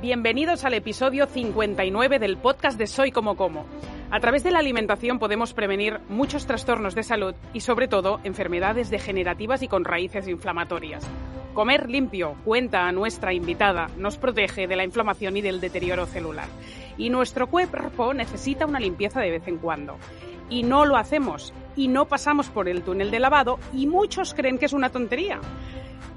Bienvenidos al episodio 59 del podcast de Soy como como. A través de la alimentación podemos prevenir muchos trastornos de salud y sobre todo enfermedades degenerativas y con raíces inflamatorias. Comer limpio, cuenta a nuestra invitada, nos protege de la inflamación y del deterioro celular. Y nuestro cuerpo necesita una limpieza de vez en cuando. Y no lo hacemos, y no pasamos por el túnel de lavado, y muchos creen que es una tontería.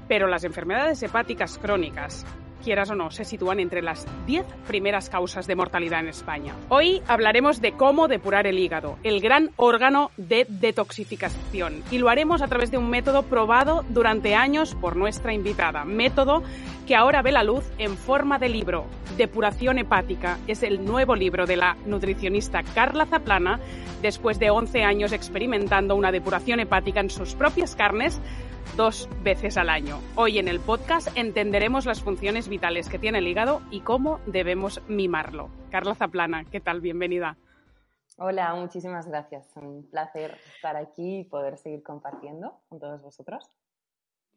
Pero las enfermedades hepáticas crónicas, quieras o no, se sitúan entre las 10 primeras causas de mortalidad en España. Hoy hablaremos de cómo depurar el hígado, el gran órgano de detoxificación, y lo haremos a través de un método probado durante años por nuestra invitada, método que ahora ve la luz en forma de libro. Depuración hepática es el nuevo libro de la nutricionista Carla Zaplana, después de 11 años experimentando una depuración hepática en sus propias carnes dos veces al año. Hoy en el podcast entenderemos las funciones vitales que tiene el hígado y cómo debemos mimarlo. Carla Zaplana, ¿qué tal? Bienvenida. Hola, muchísimas gracias. Un placer estar aquí y poder seguir compartiendo con todos vosotros.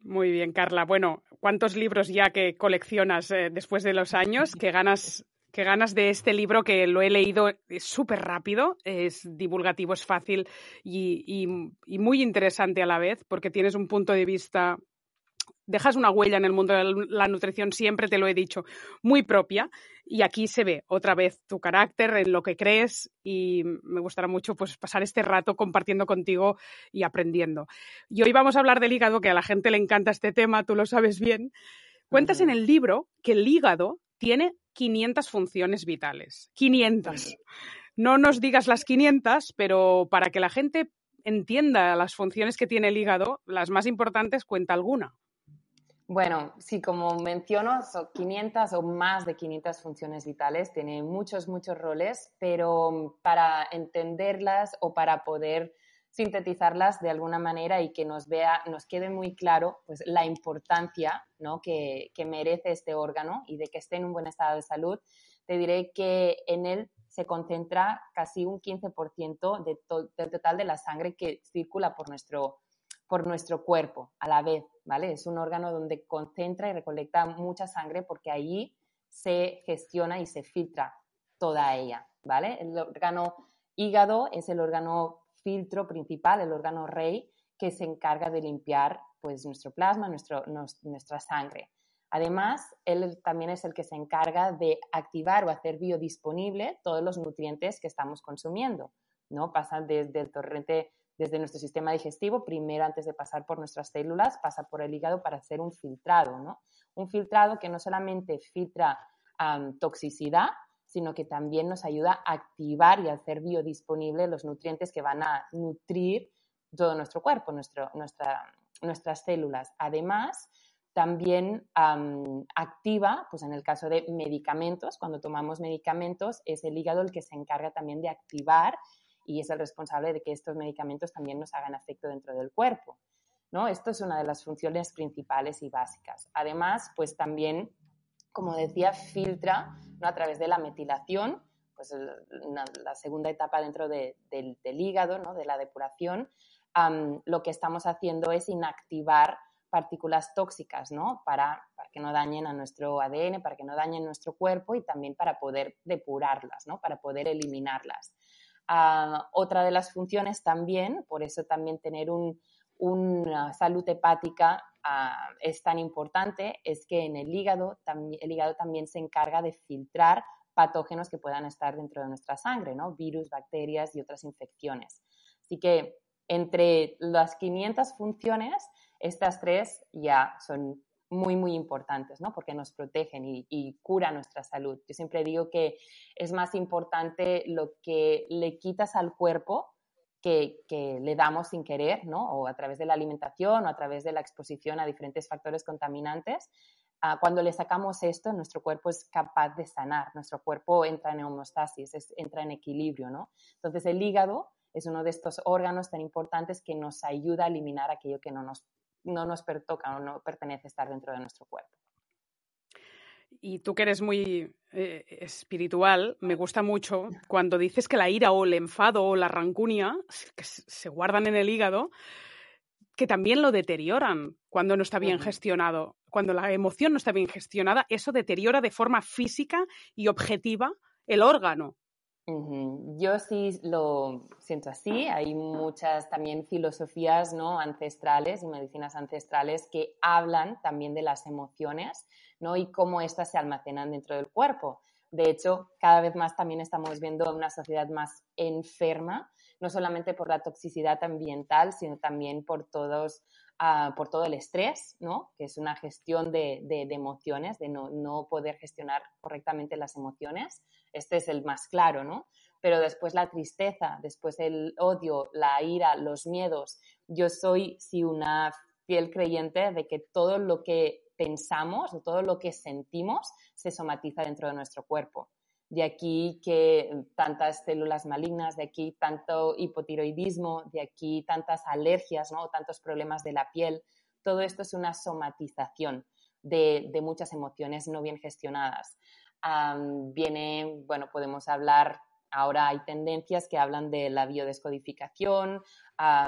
Muy bien, Carla. Bueno, ¿cuántos libros ya que coleccionas eh, después de los años? ¿Qué ganas Qué ganas de este libro que lo he leído súper rápido, es divulgativo, es fácil y, muy interesante a la vez, porque tienes un punto de vista, dejas una huella en el mundo de la nutrición, siempre te lo he dicho, muy propia. Y aquí se ve otra vez tu carácter, en lo que crees y me gustará mucho pues, pasar este rato compartiendo contigo y aprendiendo. Y hoy vamos a hablar del hígado, que a la gente le encanta este tema, tú lo sabes bien. Cuentas en el libro que el hígado tiene 500 funciones vitales. 500. No nos digas las 500, pero para que la gente entienda las funciones que tiene el hígado, las más importantes, cuenta alguna. Bueno, sí, como menciono, son 500 o más de 500 funciones vitales, tiene muchos, muchos roles, pero para entenderlas o para poder sintetizarlas de alguna manera y que nos vea, nos quede muy claro pues, la importancia ¿no? que, merece este órgano y de que esté en un buen estado de salud, te diré que en él se concentra casi un 15% de del total de la sangre que circula por nuestro, por nuestro cuerpo a la vez, ¿vale? Es un órgano donde concentra y recolecta mucha sangre porque allí se gestiona y se filtra toda ella, ¿vale? El órgano hígado es el órgano filtro principal, el órgano rey, que se encarga de limpiar pues, nuestro plasma, nuestro, nuestra sangre. Además, él también es el que se encarga de activar o hacer biodisponible todos los nutrientes que estamos consumiendo. ¿no? Pasan desde el torrente, desde nuestro sistema digestivo, primero antes de pasar por nuestras células, pasa por el hígado para hacer un filtrado. ¿no? Un filtrado que no solamente filtra toxicidad, sino que también nos ayuda a activar y a hacer biodisponible los nutrientes que van a nutrir todo nuestro cuerpo, nuestro, nuestras células. Además, también activa, pues en el caso de medicamentos, cuando tomamos medicamentos, es el hígado el que se encarga también de activar y es el responsable de que estos medicamentos también nos hagan efecto dentro del cuerpo. ¿no? Esto es una de las funciones principales y básicas. Además, pues también como decía, filtra ¿no? a través de la metilación, pues la segunda etapa dentro del, hígado, ¿no? de la depuración, lo que estamos haciendo es inactivar partículas tóxicas, ¿no? Para, para, que no dañen a nuestro ADN, para que no dañen nuestro cuerpo y también para poder depurarlas, ¿no? Para poder eliminarlas. Ah, otra de las funciones también, por eso también tener una salud hepática Ah, es tan importante es que en el hígado, el hígado también se encarga de filtrar patógenos que puedan estar dentro de nuestra sangre, ¿no? Virus, bacterias y otras infecciones. Así que entre las 500 funciones, estas tres ya son muy, muy importantes, ¿no? Porque nos protegen y, y nuestra salud. Yo siempre digo que es más importante lo que le quitas al cuerpo que, le damos sin querer, ¿no? O a través de la alimentación o a través de la exposición a diferentes factores contaminantes. Ah, cuando le sacamos esto, nuestro cuerpo es capaz de sanar, nuestro cuerpo entra en homeostasis, entra en equilibrio, ¿no? Entonces el hígado es uno de estos órganos tan importantes que nos ayuda a eliminar aquello que no nos, no nos pertoca o no pertenece estar dentro de nuestro cuerpo. Y tú que eres muy eh, espiritual, me gusta mucho cuando dices que la ira o el enfado o la rancunia que se guardan en el hígado, que también lo deterioran cuando no está bien gestionado. Cuando la emoción no está bien gestionada, eso deteriora de forma física y objetiva el órgano. Yo sí lo siento así. Hay muchas también filosofías ¿no? ancestrales y medicinas ancestrales que hablan también de las emociones ¿no? y cómo éstas se almacenan dentro del cuerpo. De hecho, cada vez más también estamos viendo una sociedad más enferma, no solamente por la toxicidad ambiental, sino también por todos ah, por todo el estrés, ¿no? que es una gestión de, emociones, de no, poder gestionar correctamente las emociones. Este es el más claro, ¿no? Pero después la tristeza, después el odio, la ira, los miedos. Yo soy, sí, una fiel creyente de que todo lo que pensamos todo lo que sentimos se somatiza dentro de nuestro cuerpo. De aquí que tantas células malignas, de aquí tanto hipotiroidismo, de aquí tantas alergias, ¿no? tantos problemas de la piel. Todo esto es una somatización de, muchas emociones no bien gestionadas. viene, bueno, podemos hablar Ahora hay tendencias que hablan de la biodescodificación,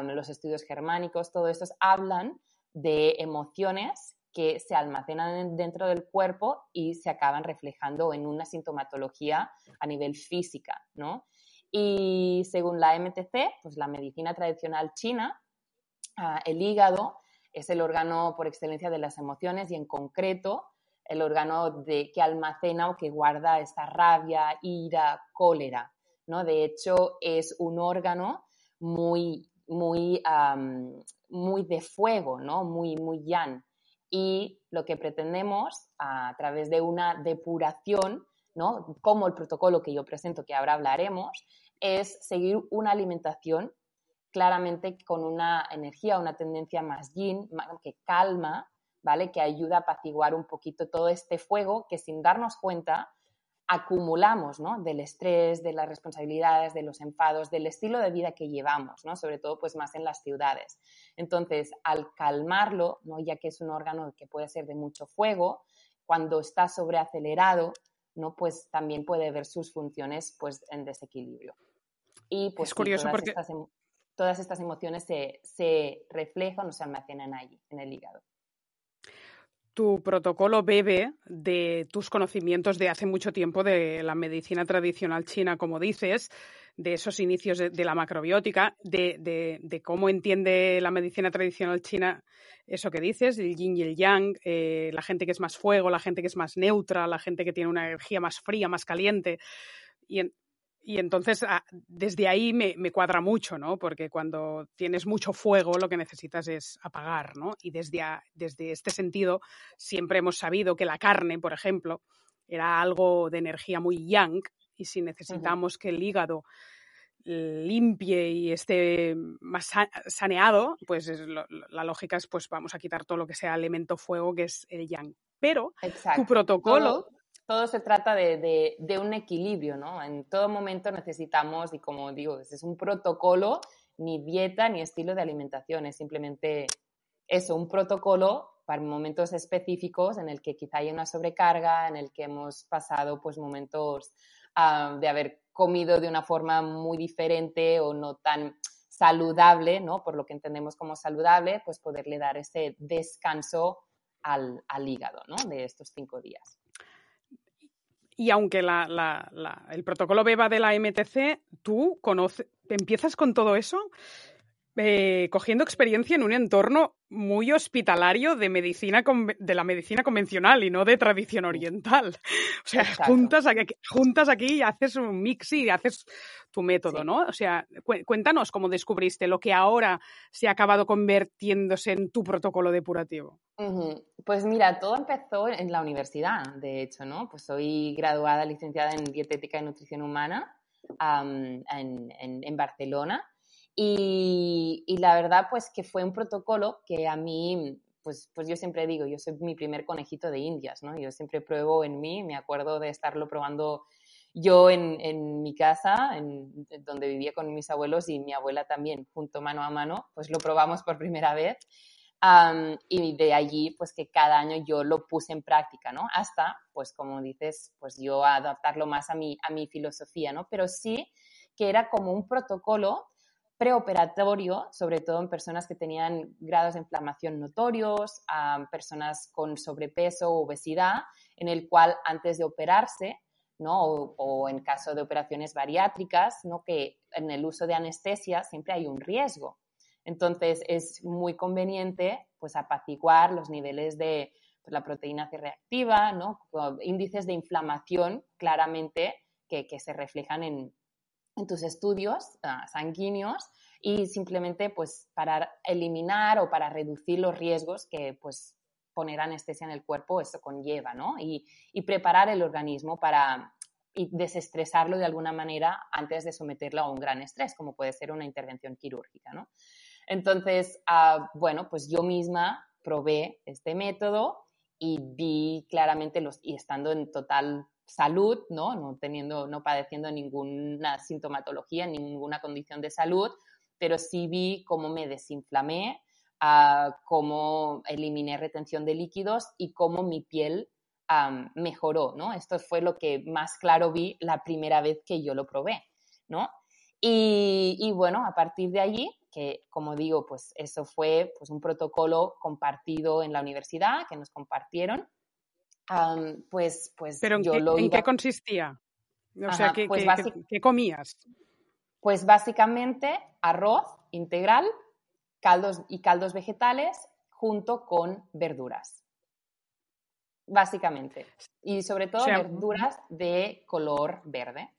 los estudios germánicos, todo estos hablan de emociones que se almacenan dentro del cuerpo y se acaban reflejando en una sintomatología a nivel física, ¿no? Y según la MTC, pues la medicina tradicional china, ah, el hígado es el órgano por excelencia de las emociones y en concreto el órgano que almacena o que guarda esta rabia, ira, cólera, ¿no? De hecho, es un órgano muy, muy, muy de fuego, ¿no? Muy, muy yan y lo que pretendemos a través de una depuración, ¿no? como el protocolo que yo presento, que ahora hablaremos, es seguir una alimentación claramente con una energía, una tendencia más yin, que calma, ¿vale? Que ayuda a apaciguar un poquito todo este fuego que sin darnos cuenta acumulamos, ¿no? Del estrés, de las responsabilidades, de los enfados, del estilo de vida que llevamos, ¿no? Sobre todo, pues, más en las ciudades. Entonces, al calmarlo, ¿no? Ya que es un órgano que puede ser de mucho fuego, cuando está sobreacelerado, ¿no? Pues también puede ver sus funciones, pues, en desequilibrio. Y, pues, es curioso todas porque... Estas, todas estas emociones se, se reflejan o se almacenan allí, en el hígado tu protocolo bebe de tus conocimientos de hace mucho tiempo de la medicina tradicional china, como dices, de esos inicios de, la macrobiótica, de, cómo entiende la medicina tradicional china eso que dices, el yin y el yang, eh, la gente que es más fuego, la gente que es más neutra, la gente que tiene una energía más fría, más caliente. Y y entonces ah, desde ahí me, cuadra mucho, ¿no? Porque cuando tienes mucho fuego lo que necesitas es apagar, ¿no? Y desde, desde este sentido siempre hemos sabido que la carne, por ejemplo, era algo de energía muy yang y si necesitamos que el hígado limpie y esté más saneado, pues la lógica es pues vamos a quitar todo lo que sea elemento fuego que es el yang. Pero tu protocolo todo se trata de, un equilibrio, ¿no? En todo momento necesitamos, y como digo, es un protocolo, ni dieta ni estilo de alimentación, es simplemente eso, un protocolo para momentos específicos en el que quizá hay una sobrecarga, en el que hemos pasado pues momentos ah, de haber comido de una forma muy diferente o no tan saludable, ¿no? Por lo que entendemos como saludable, pues poderle dar ese descanso al, al hígado, ¿no? De estos cinco días. Y aunque el protocolo beba de la MTC, tú empiezas con todo eso eh, cogiendo experiencia en un entorno muy hospitalario de medicina de la medicina convencional y no de tradición oriental. O sea, juntas aquí, juntas aquí y haces un mix y haces tu método, ¿no? O sea, cuéntanos cómo descubriste lo que ahora se ha acabado convirtiéndose en tu protocolo depurativo. Pues mira, todo empezó en la universidad, de hecho, ¿no? Pues soy graduada, licenciada en dietética y nutrición humana en, en Barcelona y, la verdad, pues que fue un protocolo que a mí, pues, pues yo siempre digo, yo soy mi primer conejito de indias, ¿no? Yo siempre pruebo en mí, me acuerdo de estarlo probando yo en, en mi casa, en, donde vivía con mis abuelos y mi abuela también, junto mano a mano, pues lo probamos por primera vez. y de allí, pues que cada año yo lo puse en práctica, ¿no? Hasta, pues como dices, pues yo adaptarlo más a mi, a mi filosofía, ¿no? Pero sí que era como un protocolo preoperatorio, sobre todo en personas que tenían grados de inflamación notorios, a personas con sobrepeso o obesidad, en el cual antes de operarse, ¿no? O, en caso de operaciones bariátricas, ¿no? que en el uso de anestesia siempre hay un riesgo. Entonces es muy conveniente pues, apaciguar los niveles de pues, la proteína C reactiva, ¿no? índices de inflamación claramente que, que se reflejan en, en tus estudios ah, sanguíneos y simplemente pues para eliminar o para reducir los riesgos que pues poner anestesia en el cuerpo eso conlleva, ¿no? Y, preparar el organismo para y desestresarlo de alguna manera antes de someterlo a un gran estrés, como puede ser una intervención quirúrgica, ¿no? Entonces, ah, bueno, pues yo misma probé este método y vi claramente los, y estando en total salud, ¿no? No teniendo, no padeciendo ninguna sintomatología, ninguna condición de salud, pero sí vi cómo me desinflamé, uh, cómo eliminé retención de líquidos y cómo mi piel mejoró, ¿no? Esto fue lo que más claro vi la primera vez que yo lo probé, ¿no? Y, y, bueno, a partir de allí, que como digo, pues eso fue pues, un protocolo compartido en la universidad que nos compartieron pues, pues ¿Pero en, yo qué, lo ¿en qué consistía? O sea, ¿qué, pues qué, comías? Pues básicamente arroz integral caldos y caldos vegetales junto con verduras. Básicamente. Y sobre todo verduras de color verde.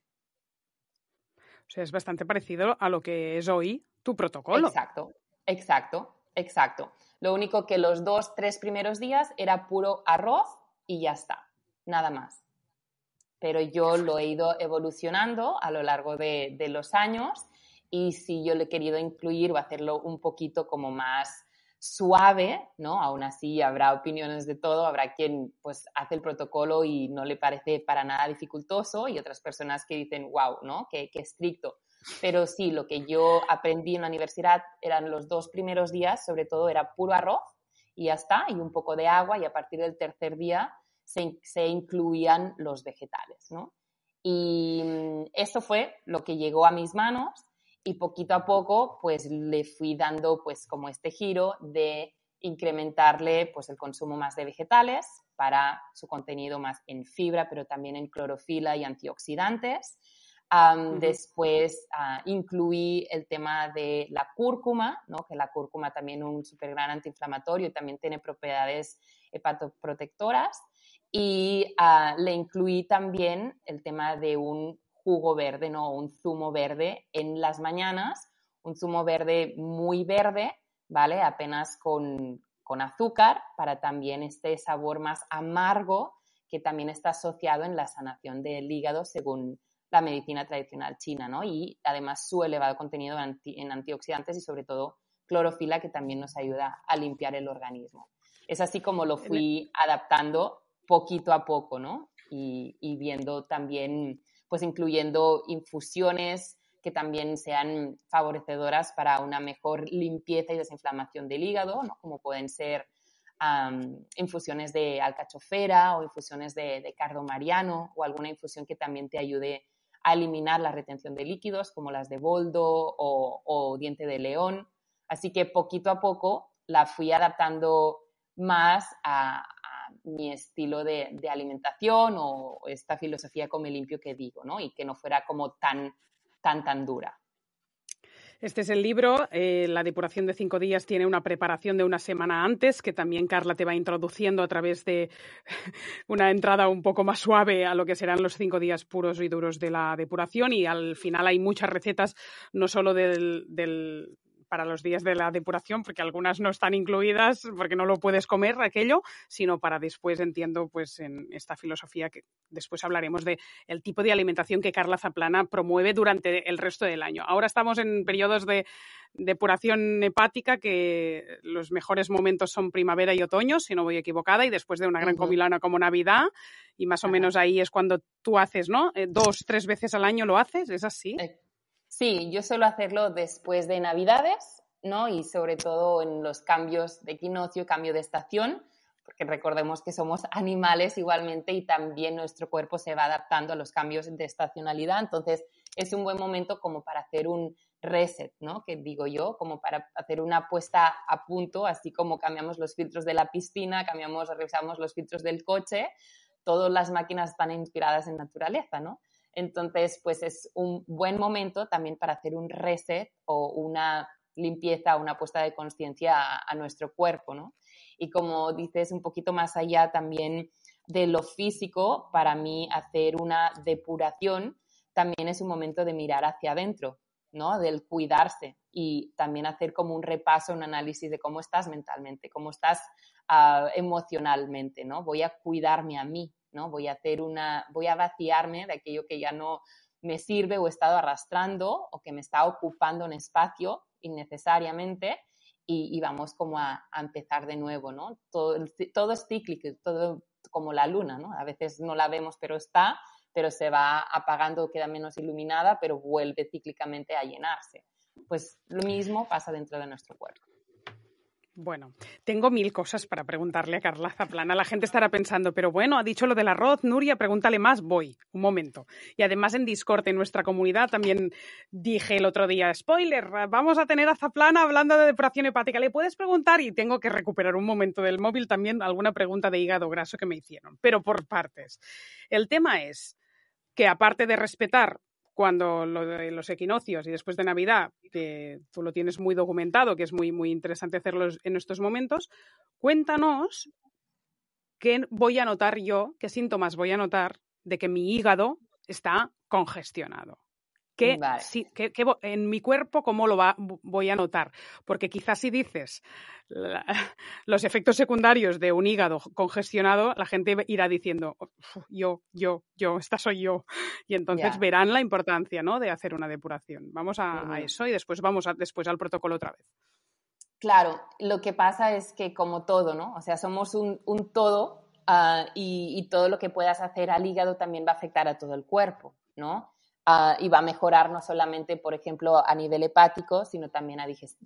O sea, es bastante parecido a lo que es hoy tu protocolo. Exacto, exacto, exacto. Lo único que los dos, tres primeros días era puro arroz y ya está, nada más. Pero yo lo he ido evolucionando a lo largo de, los años y si yo le he querido incluir o hacerlo un poquito como más suave, ¿no? Aún así habrá opiniones de todo, habrá quien pues hace el protocolo y no le parece para nada dificultoso y otras personas que dicen, wow, ¿no? Qué, qué estricto. Pero sí, lo que yo aprendí en la universidad eran los dos primeros días, sobre todo era puro arroz y ya está, y un poco de agua y a partir del tercer día se, incluían los vegetales, ¿no? Y mm, eso fue lo que llegó a mis manos y poquito a poco pues le fui dando pues como este giro de incrementarle pues el consumo más de vegetales para su contenido más en fibra, pero también en clorofila y antioxidantes. Después uh, incluí el tema de la cúrcuma, ¿no? que la cúrcuma también es un súper gran antiinflamatorio y también tiene propiedades hepatoprotectoras. Y uh, le incluí también el tema de un jugo verde, ¿no? Un zumo verde en las mañanas, un zumo verde muy verde, ¿vale? Apenas con, con azúcar para también este sabor más amargo que también está asociado en la sanación del hígado según la medicina tradicional china, ¿no? Y además su elevado contenido en antioxidantes y sobre todo clorofila que también nos ayuda a limpiar el organismo. Es así como lo fui adaptando poquito a poco, ¿no? Y, viendo también, pues incluyendo infusiones que también sean favorecedoras para una mejor limpieza y desinflamación del hígado, ¿no? Como pueden ser infusiones de alcachofera o infusiones de, de cardo mariano o alguna infusión que también te ayude a eliminar la retención de líquidos, como las de boldo o, diente de león. Así que poquito a poco la fui adaptando más a, mi estilo de, alimentación o esta filosofía come limpio que digo, ¿no? Y que no fuera como tan, tan, tan dura. Este es el libro. Eh, la depuración de cinco días tiene una preparación de una semana antes, que también Carla te va introduciendo a través de una entrada un poco más suave a lo que serán los cinco días puros y duros de la depuración. Y al final hay muchas recetas, no solo del para los días de la depuración, porque algunas no están incluidas porque no lo puedes comer aquello, sino para después, entiendo, pues en esta filosofía que después hablaremos de el tipo de alimentación que Carla Zaplana promueve durante el resto del año. Ahora estamos en periodos de depuración hepática que los mejores momentos son primavera y otoño, si no voy equivocada, y después de una gran comilana como Navidad, y más o menos ahí es cuando tú haces, ¿no? Eh, dos, tres veces al año lo haces, ¿es así? Sí, yo suelo hacerlo después de Navidades, ¿no? Y sobre todo en los cambios de equinoccio, cambio de estación, porque recordemos que somos animales igualmente y también nuestro cuerpo se va adaptando a los cambios de estacionalidad. Entonces, es un buen momento como para hacer un reset, ¿no? Que digo yo, como para hacer una puesta a punto, así como cambiamos los filtros de la piscina, cambiamos, revisamos los filtros del coche, todas las máquinas están inspiradas en naturaleza, ¿no? Entonces, pues es un buen momento también para hacer un reset o una limpieza, una puesta de conciencia a, nuestro cuerpo, ¿no? Y como dices, un poquito más allá también de lo físico, para mí hacer una depuración también es un momento de mirar hacia adentro, ¿no? Del cuidarse y también hacer como un repaso, un análisis de cómo estás mentalmente, cómo estás ah, emocionalmente, ¿no? Voy a cuidarme a mí, ¿no? Voy a hacer una, voy a vaciarme de aquello que ya no me sirve o he estado arrastrando o que me está ocupando un espacio innecesariamente y, vamos como a, empezar de nuevo, ¿no? Todo, todo es cíclico, todo como la luna, ¿no? A veces no la vemos, pero está, pero se va apagando, queda menos iluminada, pero vuelve cíclicamente a llenarse. Pues lo mismo pasa dentro de nuestro cuerpo. Bueno, tengo mil cosas para preguntarle a Carla Zaplana. La gente estará pensando, pero bueno, ha dicho lo del arroz, Nuria, pregúntale más, voy, un momento. Y además en Discord, en nuestra comunidad, también dije el otro día, spoiler, vamos a tener a Zaplana hablando de depuración hepática. ¿Le puedes preguntar? Y tengo que recuperar un momento del móvil también alguna pregunta de hígado graso que me hicieron, pero por partes. El tema es que aparte de respetar cuando lo de los equinoccios y después de Navidad, que tú lo tienes muy documentado, que es muy, muy interesante hacerlo en estos momentos, cuéntanos qué voy a notar yo, qué síntomas voy a notar de que mi hígado está congestionado que, en mi cuerpo cómo lo va, voy a notar. Porque quizás si dices los efectos secundarios de un hígado congestionado, la gente irá diciendo, yo, yo, yo, esta soy yo. Y entonces verán la importancia ¿no? de hacer una depuración. Vamos a, eso y después vamos a, después al protocolo otra vez. Claro, lo que pasa es que como todo, ¿no? O sea, somos un, todo ah, y, y todo lo que puedas hacer al hígado también va a afectar a todo el cuerpo, ¿no? Ah, y va a mejorar no solamente, por ejemplo, a nivel hepático, sino también a,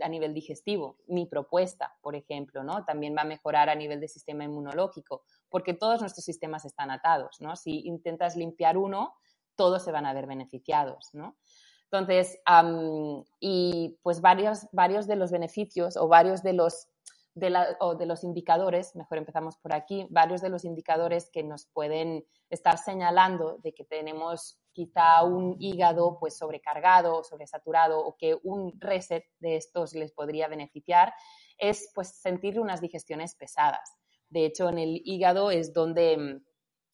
nivel digestivo. Mi propuesta, por ejemplo, ¿no? También va a mejorar a nivel de sistema inmunológico, porque todos nuestros sistemas están atados, ¿no? Si intentas limpiar uno, todos se van a ver beneficiados, ¿no? Entonces, y pues varios, varios de los beneficios o varios de los o de los indicadores, mejor empezamos por aquí, varios de los indicadores que nos pueden estar señalando de que tenemos quizá un hígado pues sobrecargado, sobresaturado o que un reset de estos les podría beneficiar es pues sentir unas digestiones pesadas. De hecho, en el hígado es donde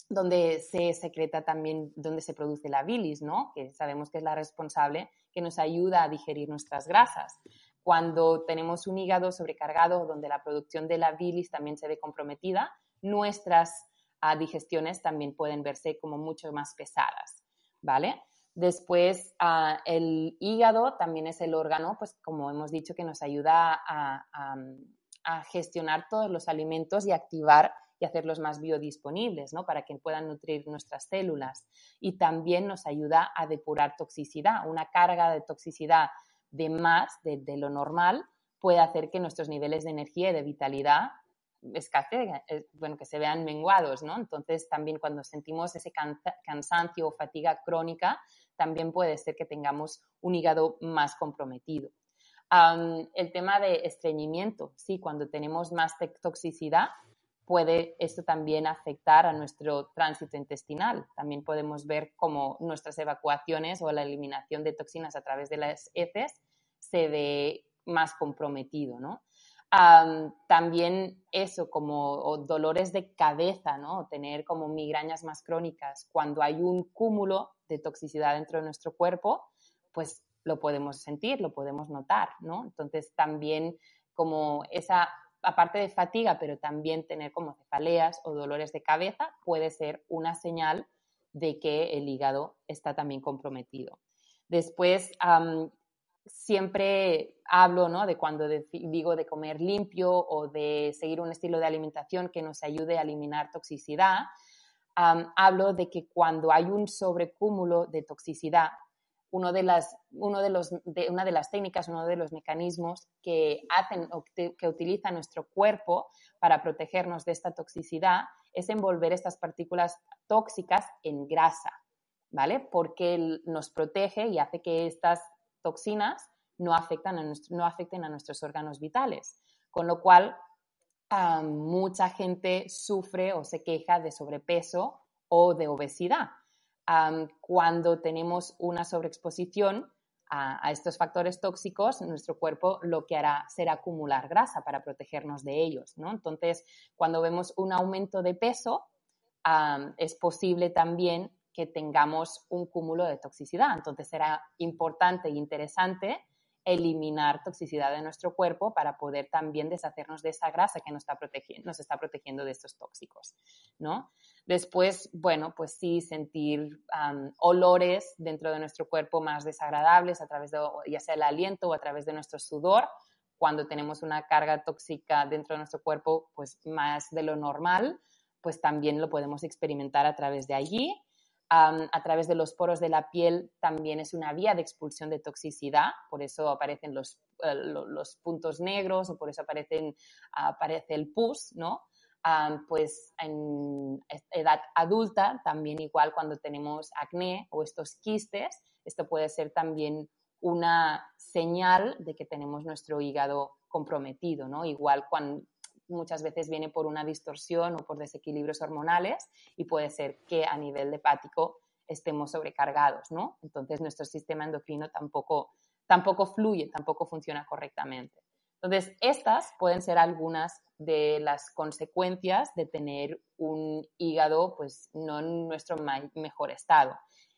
donde se secreta también, donde se produce la bilis, ¿no? Que sabemos que es la responsable que nos ayuda a digerir nuestras grasas. Cuando tenemos un hígado sobrecargado, donde la producción de la bilis también se ve comprometida, nuestras ah, digestiones también pueden verse como mucho más pesadas. ¿Vale? Después, ah, el hígado también es el órgano, pues como hemos dicho, que nos ayuda a, gestionar todos los alimentos y activar y hacerlos más biodisponibles, ¿no? Para que puedan nutrir nuestras células. Y también nos ayuda a depurar toxicidad. Una carga de toxicidad de más de, de lo normal puede hacer que nuestros niveles de energía y de vitalidad escasez, eh, bueno, que se vean menguados, ¿no? Entonces, también cuando sentimos ese cansancio o fatiga crónica, también puede ser que tengamos un hígado más comprometido. el tema de estreñimiento, sí, cuando tenemos más toxicidad, puede esto también afectar a nuestro tránsito intestinal. También podemos ver cómo nuestras evacuaciones o la eliminación de toxinas a través de las heces se ve más comprometido, ¿no? También eso, como dolores de cabeza, ¿no? tener como migrañas más crónicas. Cuando hay un cúmulo de toxicidad dentro de nuestro cuerpo, pues lo podemos sentir, lo podemos notar, ¿no? Entonces también como esa, aparte de fatiga, pero también tener como cefaleas o dolores de cabeza, puede ser una señal de que el hígado está también comprometido. Después, siempre hablo ¿no? de cuando digo de comer limpio o de seguir un estilo de alimentación que nos ayude a eliminar toxicidad. hablo de que cuando hay un sobrecúmulo de toxicidad, uno de las, uno de los, de, una de las técnicas, uno de los mecanismos que hacen que utiliza nuestro cuerpo para protegernos de esta toxicidad es envolver estas partículas tóxicas en grasa, ¿vale? Porque nos protege y hace que estas toxinas no, afectan no afecten a nuestros órganos vitales. Con lo cual, mucha gente sufre o se queja de sobrepeso o de obesidad. cuando tenemos una sobreexposición a, estos factores tóxicos, nuestro cuerpo lo que hará será acumular grasa para protegernos de ellos. Entonces, cuando vemos un aumento de peso, es posible también que tengamos un cúmulo de toxicidad. Entonces, será importante e interesante eliminar toxicidad de nuestro cuerpo para poder también deshacernos de esa grasa que nos está protegiendo, nos está protegiendo de estos tóxicos, ¿no? Después, bueno, pues sí, sentir olores dentro de nuestro cuerpo más desagradables a través de, ya sea el aliento o a través de nuestro sudor, cuando tenemos una carga tóxica dentro de nuestro cuerpo, pues más de lo normal, pues también lo podemos experimentar a través de allí a través de los poros de la piel también es una vía de expulsión de toxicidad, por eso aparecen los, eh, los puntos negros o por eso aparecen, aparece el pus, ¿no? pues en edad adulta, también igual cuando tenemos acné o estos quistes, esto puede ser también una señal de que tenemos nuestro hígado comprometido, ¿no? Igual cuando, muchas veces viene por una distorsión o por desequilibrios hormonales y puede ser que a nivel hepático estemos sobrecargados, ¿no? Entonces nuestro sistema endocrino tampoco, tampoco fluye, tampoco funciona correctamente. Entonces, estas pueden ser algunas de las consecuencias de tener un hígado pues no en nuestro mejor estado.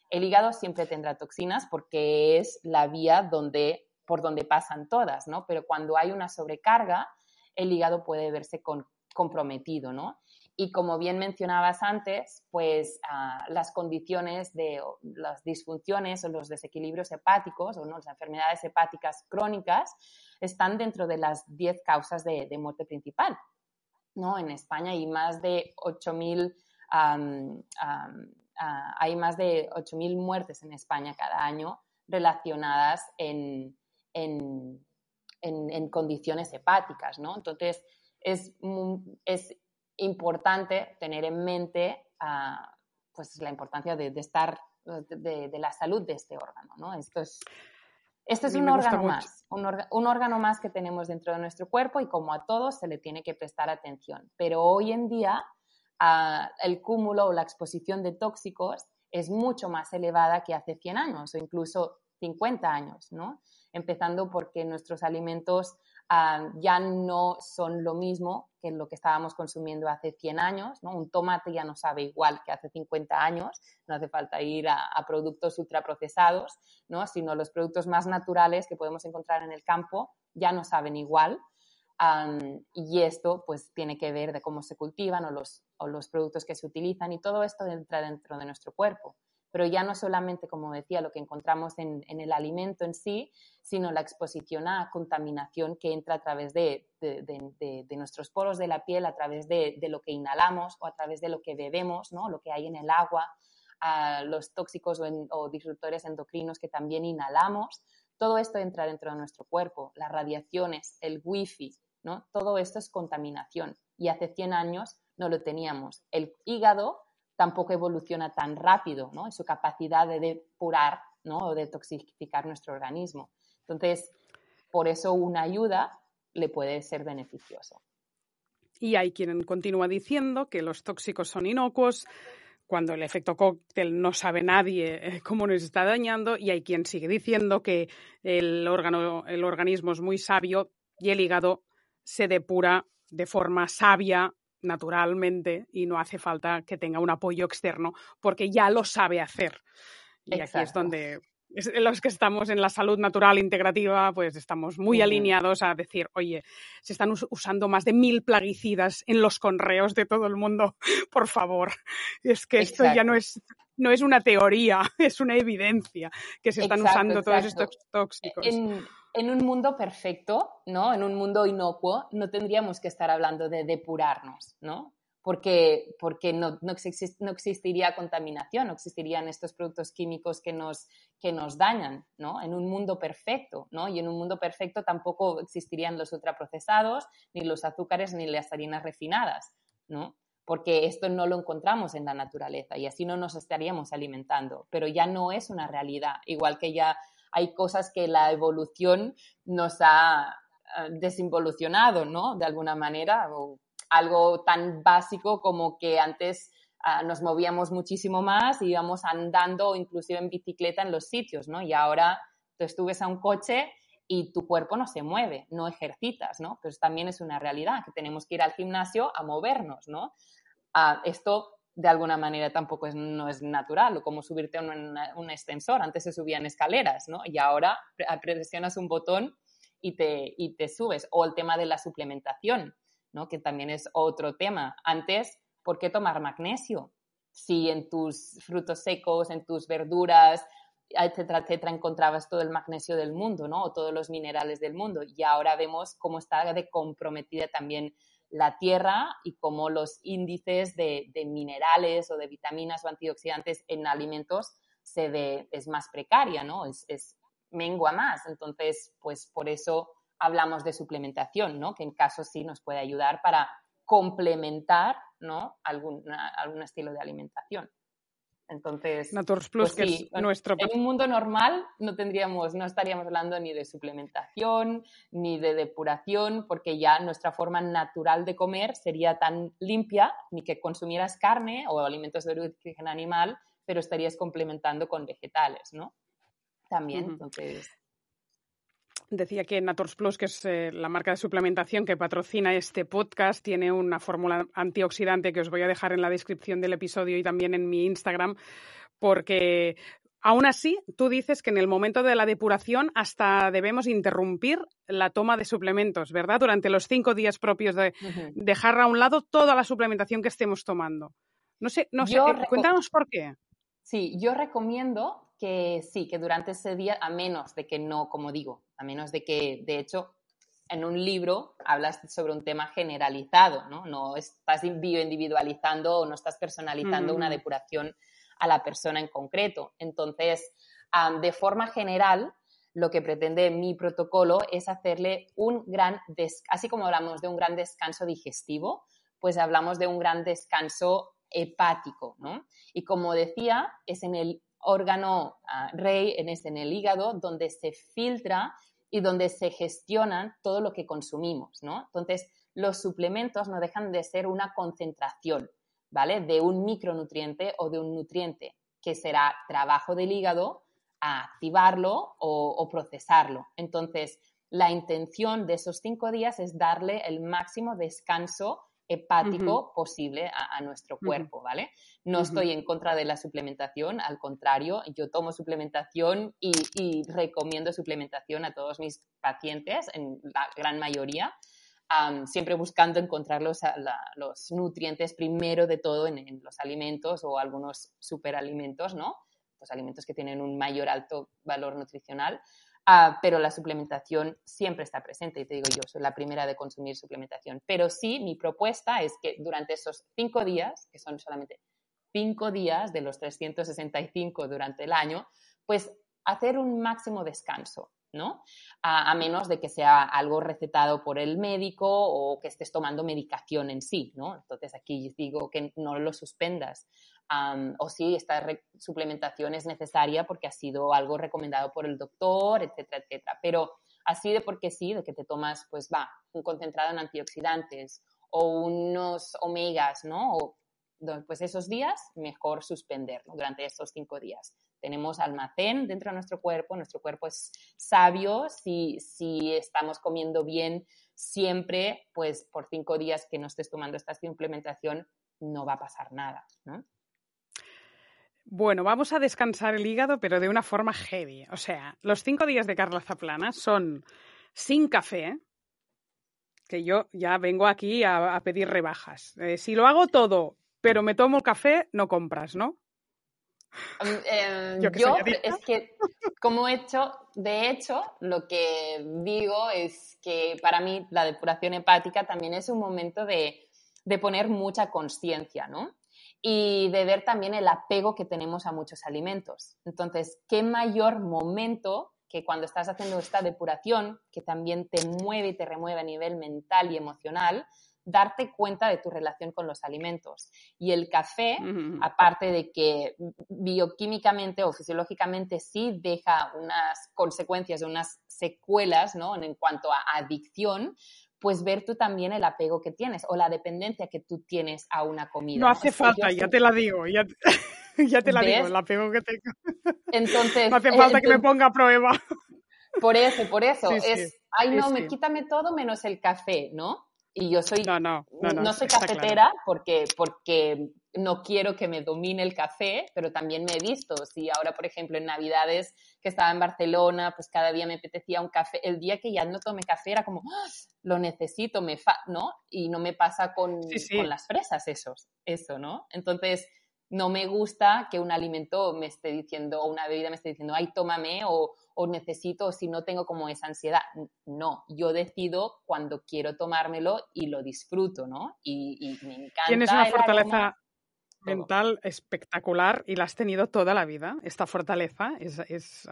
El hígado siempre tendrá toxinas porque es la vía donde, por donde pasan todas, ¿no? Pero cuando hay una sobrecarga, el hígado puede verse comprometido, ¿no? Y como bien mencionabas antes, pues ah, las condiciones de las disfunciones o los desequilibrios hepáticos o ¿no? las enfermedades hepáticas crónicas están dentro de las 10 causas de, muerte principal. ¿no? En España hay más de 8.000 ah, hay más de 8.000 muertes en España cada año relacionadas en, en, condiciones hepáticas, ¿no? Entonces, es, es importante tener en mente ah, pues la importancia de, estar, de, la salud de este órgano, ¿no? Esto es, este es un órgano más, un, órgano más que tenemos dentro de nuestro cuerpo y como a todos se le tiene que prestar atención. Pero hoy en día ah, el cúmulo o la exposición de tóxicos es mucho más elevada que hace 100 años o incluso 50 años, ¿no? empezando porque nuestros alimentos ah, ya no son lo mismo que lo que estábamos consumiendo hace 100 años, ¿no? Un tomate ya no sabe igual que hace 50 años, no hace falta ir a, productos ultraprocesados, ¿no? Sino los productos más naturales que podemos encontrar en el campo ya no saben igual. y esto pues tiene que ver de cómo se cultivan o los, o los productos que se utilizan y todo esto entra dentro de nuestro cuerpo pero ya no solamente, como decía, lo que encontramos en, el alimento en sí, sino la exposición a contaminación que entra a través de, nuestros poros de la piel, a través de, lo que inhalamos o a través de lo que bebemos, ¿no? lo que hay en el agua, los tóxicos o, disruptores endocrinos que también inhalamos. Todo esto entra dentro de nuestro cuerpo, las radiaciones, el wifi, ¿no? todo esto es contaminación y hace 100 años no lo teníamos. El hígado tampoco evoluciona tan rápido, ¿no? su capacidad de depurar, ¿no? O de toxificar nuestro organismo. Entonces, por eso una ayuda le puede ser beneficioso. Y hay quien continúa diciendo que los tóxicos son inocuos, cuando el efecto cóctel no sabe nadie eh, cómo nos está dañando, y hay quien sigue diciendo que el, órgano, el organismo es muy sabio y el hígado se depura de forma sabia naturalmente y no hace falta que tenga un apoyo externo porque ya lo sabe hacer. Y aquí es donde los que estamos en la salud natural integrativa, pues estamos muy alineados a decir, oye, se están usando más de mil plaguicidas en los conreos de todo el mundo, por favor. Es que esto ya no es, no es una teoría, es una evidencia que se están usando todos estos tóxicos. En un mundo perfecto, ¿no? En un mundo inocuo, no tendríamos que estar hablando de depurarnos, ¿no? Porque, porque no, no, existiría contaminación, no existirían estos productos químicos que nos, que nos dañan, ¿no? En un mundo perfecto, ¿no? Y en un mundo perfecto tampoco existirían los ultraprocesados, ni los azúcares, ni las harinas refinadas, ¿no? Porque esto no lo encontramos en la naturaleza y así no nos estaríamos alimentando, pero ya no es una realidad, igual que ya hay cosas que la evolución nos ha eh, desinvolucionado, ¿no? De alguna manera, o algo tan básico como que antes ah, nos movíamos muchísimo más, íbamos andando o inclusive en bicicleta en los sitios, ¿no? Y ahora tú estuves a un coche y tu cuerpo no se mueve, no ejercitas, ¿no? Pues también es una realidad, que tenemos que ir al gimnasio a movernos, ¿no? Ah, esto de alguna manera tampoco es, no es natural, o como subirte a un, ascensor, antes se subían escaleras, ¿no? Y ahora presionas un botón y te, y te subes. O el tema de la suplementación, ¿no? Que también es otro tema. Antes, ¿por qué tomar magnesio? Si en tus frutos secos, en tus verduras, etcétera, etcétera, encontrabas todo el magnesio del mundo, ¿no? O todos los minerales del mundo. Y ahora vemos cómo está de comprometida también la tierra y cómo los índices de, minerales o de vitaminas o antioxidantes en alimentos se ve, es más precaria, ¿no? Es, es, mengua más. Entonces, pues por eso hablamos de suplementación, ¿no? Que en caso sí nos puede ayudar para complementar, ¿no? Algún, algún estilo de alimentación. Entonces, Naturs Plus, pues que es nuestro... En un mundo normal no tendríamos, no estaríamos hablando ni de suplementación, ni de depuración, porque ya nuestra forma natural de comer sería tan limpia, ni que consumieras carne o alimentos de origen animal, pero estarías complementando con vegetales, ¿no? También, entonces... Decía que Nators Plus, que es eh, la marca de suplementación que patrocina este podcast, tiene una fórmula antioxidante que os voy a dejar en la descripción del episodio y también en mi Instagram, porque aún así tú dices que en el momento de la depuración hasta debemos interrumpir la toma de suplementos, ¿verdad? Durante los cinco días propios de dejar a un lado toda la suplementación que estemos tomando. No sé, no sé, eh, cuéntanos por qué. Sí, yo recomiendo que sí, que durante ese día, a menos de que no, como digo, a menos de que, de hecho, en un libro hablas sobre un tema generalizado, ¿no? No estás bioindividualizando o no estás personalizando una depuración a la persona en concreto. Entonces, de forma general, lo que pretende mi protocolo es hacerle un gran, así como hablamos de un gran descanso digestivo, pues hablamos de un gran descanso hepático, ¿no? Y como decía, es en el órgano ah, rey en, el hígado donde se filtra y donde se gestionan todo lo que consumimos, ¿no? Entonces, los suplementos no dejan de ser una concentración, ¿vale? De un micronutriente o de un nutriente, que será trabajo del hígado a activarlo o procesarlo. Entonces, la intención de esos cinco días es darle el máximo descanso hepático posible a, nuestro cuerpo, ¿vale? No estoy en contra de la suplementación, al contrario, yo tomo suplementación y, recomiendo suplementación a todos mis pacientes, en la gran mayoría, siempre buscando encontrar los, nutrientes primero de todo en, los alimentos o algunos superalimentos, ¿no? Los alimentos que tienen un mayor alto valor nutricional. Ah, pero la suplementación siempre está presente y te digo yo, soy la primera de consumir suplementación. Pero sí, mi propuesta es que durante esos cinco días, que son solamente cinco días de los 365 durante el año, pues hacer un máximo descanso. ¿no? A, menos de que sea algo recetado por el médico o que estés tomando medicación en sí, ¿no? Entonces aquí digo que no lo suspendas. O si esta suplementación es necesaria porque ha sido algo recomendado por el doctor, etcétera, etcétera. Pero así de porque sí, de que te tomas, pues va, un concentrado en antioxidantes o unos omegas, ¿no? O, pues esos días, mejor suspenderlo durante estos cinco días tenemos almacén dentro de nuestro cuerpo, nuestro cuerpo es sabio, si, si estamos comiendo bien siempre, pues por cinco días que no estés tomando esta implementación, no va a pasar nada, Bueno, vamos a descansar el hígado, pero de una forma heavy. O sea, los cinco días de Carla Zaplana son sin café, que yo ya vengo aquí a, pedir rebajas. Eh, si lo hago todo, pero me tomo café, no compras, ¿no? Em, yo, es que, como he hecho, de hecho, lo que digo es que para mí la depuración hepática también es un momento de, poner mucha conciencia, ¿no? Y de ver también el apego que tenemos a muchos alimentos. Entonces, ¿qué mayor momento que cuando estás haciendo esta depuración, que también te mueve y te remueve a nivel mental y emocional, darte cuenta de tu relación con los alimentos. Y el café, aparte de que bioquímicamente o fisiológicamente sí deja unas consecuencias, unas secuelas, ¿no? En cuanto a adicción, pues ver tú también el apego que tienes o la dependencia que tú tienes a una comida. No hace falta, ya te la digo, ya, te la digo, el apego que tengo. Entonces, no hace falta que me ponga a prueba. Por eso, por eso, es, ay no, me quítame todo menos el café, ¿no? Y yo soy, no, no, no, soy cafetera porque, porque no quiero que me domine el café, pero también me he visto, si ahora, por ejemplo, en Navidades que estaba en Barcelona, pues cada día me apetecía un café, el día que ya no tomé café era como, ¡Ah! lo necesito, me fa ¿no? Y no me pasa con, con las fresas esos, eso, ¿no? Entonces, no me gusta que un alimento me esté diciendo, o una bebida me esté diciendo, ay, tómame, o, o necesito, o si no tengo como esa ansiedad. No, yo decido cuando quiero tomármelo y lo disfruto, ¿no? Y, me encanta. Tienes una fortaleza mental espectacular y la has tenido toda la vida. Esta fortaleza es, es,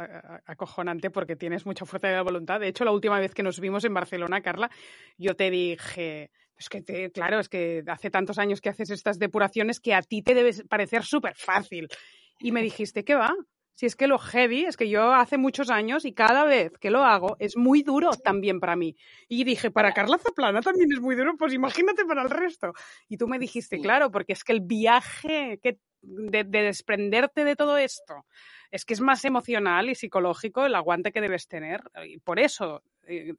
acojonante porque tienes mucha fuerza de voluntad. De hecho, la última vez que nos vimos en Barcelona, Carla, yo te dije, es que, claro, es que hace tantos años que haces estas depuraciones que a ti te debe parecer súper fácil. Y me dijiste, ¿qué va? Si es que lo heavy, es que yo hace muchos años y cada vez que lo hago es muy duro también para mí. Y dije, para Carla Zaplana también es muy duro, pues imagínate para el resto. Y tú me dijiste, claro, porque es que el viaje que, de, desprenderte de todo esto es que es más emocional y psicológico el aguante que debes tener. Y por eso eh,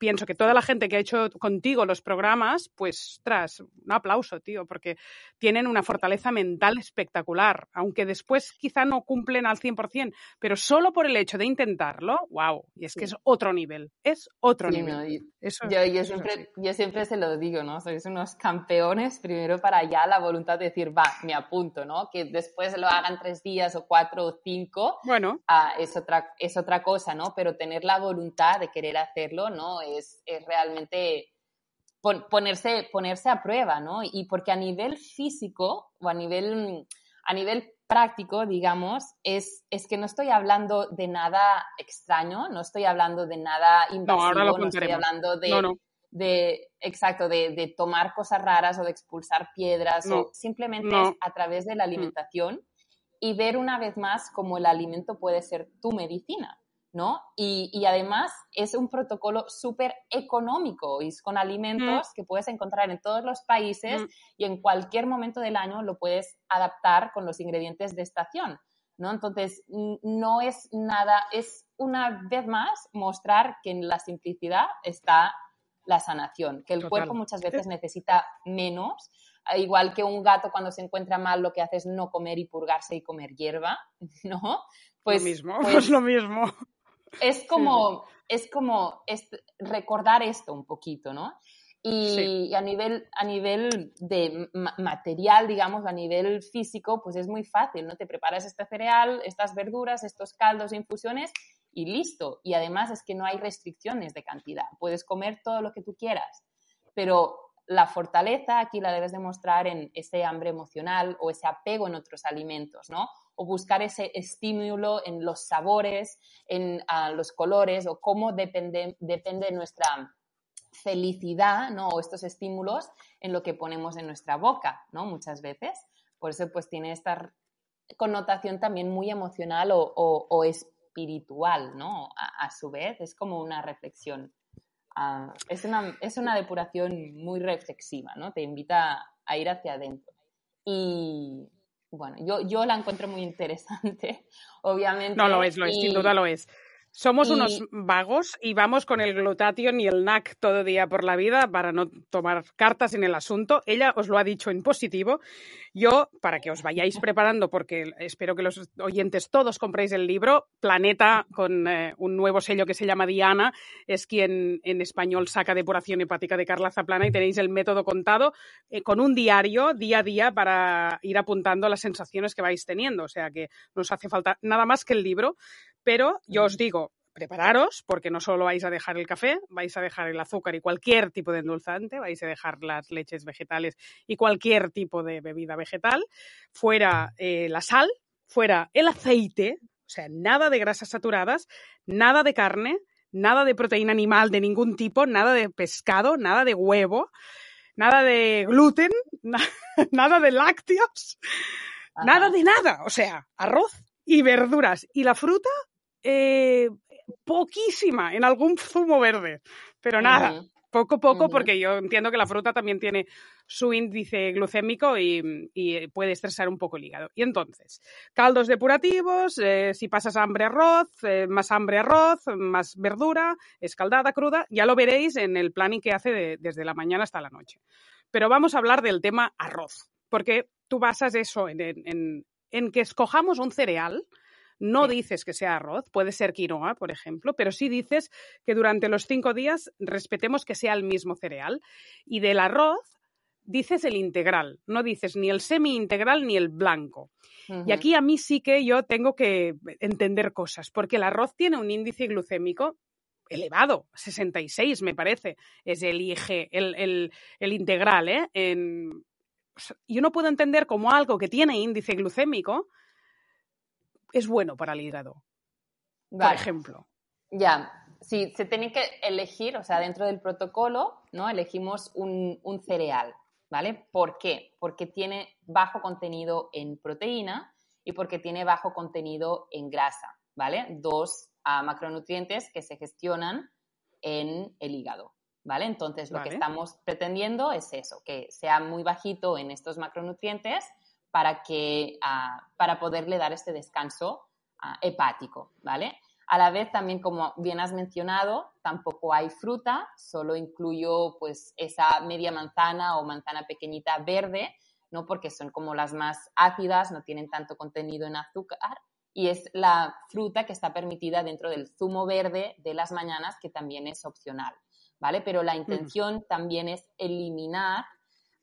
pienso que toda la gente que ha hecho contigo los programas, pues, tras, un aplauso, tío, porque tienen una fortaleza mental espectacular, aunque después quizá no cumplen al 100%, pero solo por el hecho de intentarlo, wow, y es que es otro nivel, es otro nivel. yo, siempre, yo siempre se lo digo, ¿no? Sois unos campeones, primero para ya la voluntad de decir, va, me apunto, ¿no? Que después lo hagan tres días o cuatro o cinco, bueno. Ah, es, otra, es otra cosa, ¿no? Pero tener la voluntad de querer hacerlo, ¿no? Es, realmente ponerse, ponerse a prueba, ¿no? Y porque a nivel físico o a nivel, a nivel práctico, digamos, es, es que no estoy hablando de nada extraño, no estoy hablando de nada invasivo, no, estoy hablando de, de exacto, de, tomar cosas raras o de expulsar piedras, o simplemente es a través de la mm. alimentación y ver una vez más cómo el alimento puede ser tu medicina. ¿No? Y, además es un protocolo súper económico y con alimentos que puedes encontrar en todos los países y en cualquier momento del año lo puedes adaptar con los ingredientes de estación, ¿no? Entonces, no es nada, es una vez más mostrar que en la simplicidad está la sanación, que el cuerpo muchas veces necesita menos, igual que un gato cuando se encuentra mal lo que hace es no comer y purgarse y comer hierba, ¿no? Pues, lo mismo, pues, lo mismo. Es como, es como recordar esto un poquito, ¿no? Y, a, nivel, a nivel de material, digamos, a nivel físico, pues es muy fácil, ¿no? Te preparas este cereal, estas verduras, estos caldos, infusiones y listo. Y además es que no hay restricciones de cantidad. Puedes comer todo lo que tú quieras. Pero la fortaleza aquí la debes demostrar en ese hambre emocional o ese apego en otros alimentos, ¿no? O buscar ese estímulo en los sabores, en los colores o cómo depende, depende nuestra felicidad, ¿no? O estos estímulos en lo que ponemos en nuestra boca, ¿no? Muchas veces. Por eso, pues tiene esta connotación también muy emocional o, espiritual, ¿no? A, su vez, es como una reflexión. Ah, es, una, es una depuración muy reflexiva, ¿no? Te invita a ir hacia adentro. Y, bueno, yo, yo la encuentro muy interesante, obviamente. No lo es, lo es, sin duda lo es. Somos unos vagos y vamos con el glutatión y el NAC todo día por la vida para no tomar cartas en el asunto. Ella os lo ha dicho en positivo. Yo, para que os vayáis preparando, porque espero que los oyentes todos compréis el libro, Planeta, con eh, un nuevo sello que se llama Diana, es quien en español saca depuración hepática de Carla Zaplana y tenéis el método contado eh, con un diario día a día para ir apuntando las sensaciones que vais teniendo. O sea que no os hace falta nada más que el libro pero yo os digo, prepararos, porque no solo vais a dejar el café, vais a dejar el azúcar y cualquier tipo de endulzante, vais a dejar las leches vegetales y cualquier tipo de bebida vegetal, fuera eh, la sal, fuera el aceite, o sea, nada de grasas saturadas, nada de carne, nada de proteína animal de ningún tipo, nada de pescado, nada de huevo. nada de gluten, nada de lácteos, nada de nada. O sea, arroz y verduras. Y la fruta, eh, poquísima en algún zumo verde, pero nada. Poco a poco, porque yo entiendo que la fruta también tiene su índice glucémico y, puede estresar un poco el hígado. Y entonces, caldos depurativos, eh, si pasas hambre arroz, eh, más hambre arroz, más verdura, escaldada, cruda, ya lo veréis en el planning que hace desde la mañana hasta la noche. Pero vamos a hablar del tema arroz, porque tú basas eso en que escojamos un cereal no dices que sea arroz, puede ser quinoa, por ejemplo, pero sí dices que durante los cinco días respetemos que sea el mismo cereal. Y del arroz dices el integral, no dices ni el semi-integral ni el blanco. Y aquí a mí sí que yo tengo que entender cosas, porque el arroz tiene un índice glucémico elevado, 66 me parece, es el IG, el, integral. ¿eh? yo no puedo entender como algo que tiene índice glucémico es bueno para el hígado, por ejemplo. Ya, si se tiene que elegir, o sea, dentro del protocolo, ¿no? Elegimos un, cereal, ¿vale? ¿Por qué? Porque tiene bajo contenido en proteína y porque tiene bajo contenido en grasa, ¿vale? Dos ah, macronutrientes que se gestionan en el hígado, ¿vale? Entonces, lo que estamos pretendiendo es eso, que sea muy bajito en estos macronutrientes para, que, ah, para poderle dar este descanso ah, hepático, ¿vale? A la vez también, como bien has mencionado, tampoco hay fruta, solo incluyo pues esa media manzana o manzana pequeñita verde, ¿no? Porque son como las más ácidas, no tienen tanto contenido en azúcar y es la fruta que está permitida dentro del zumo verde de las mañanas, que también es opcional, ¿vale? Pero la intención también es eliminar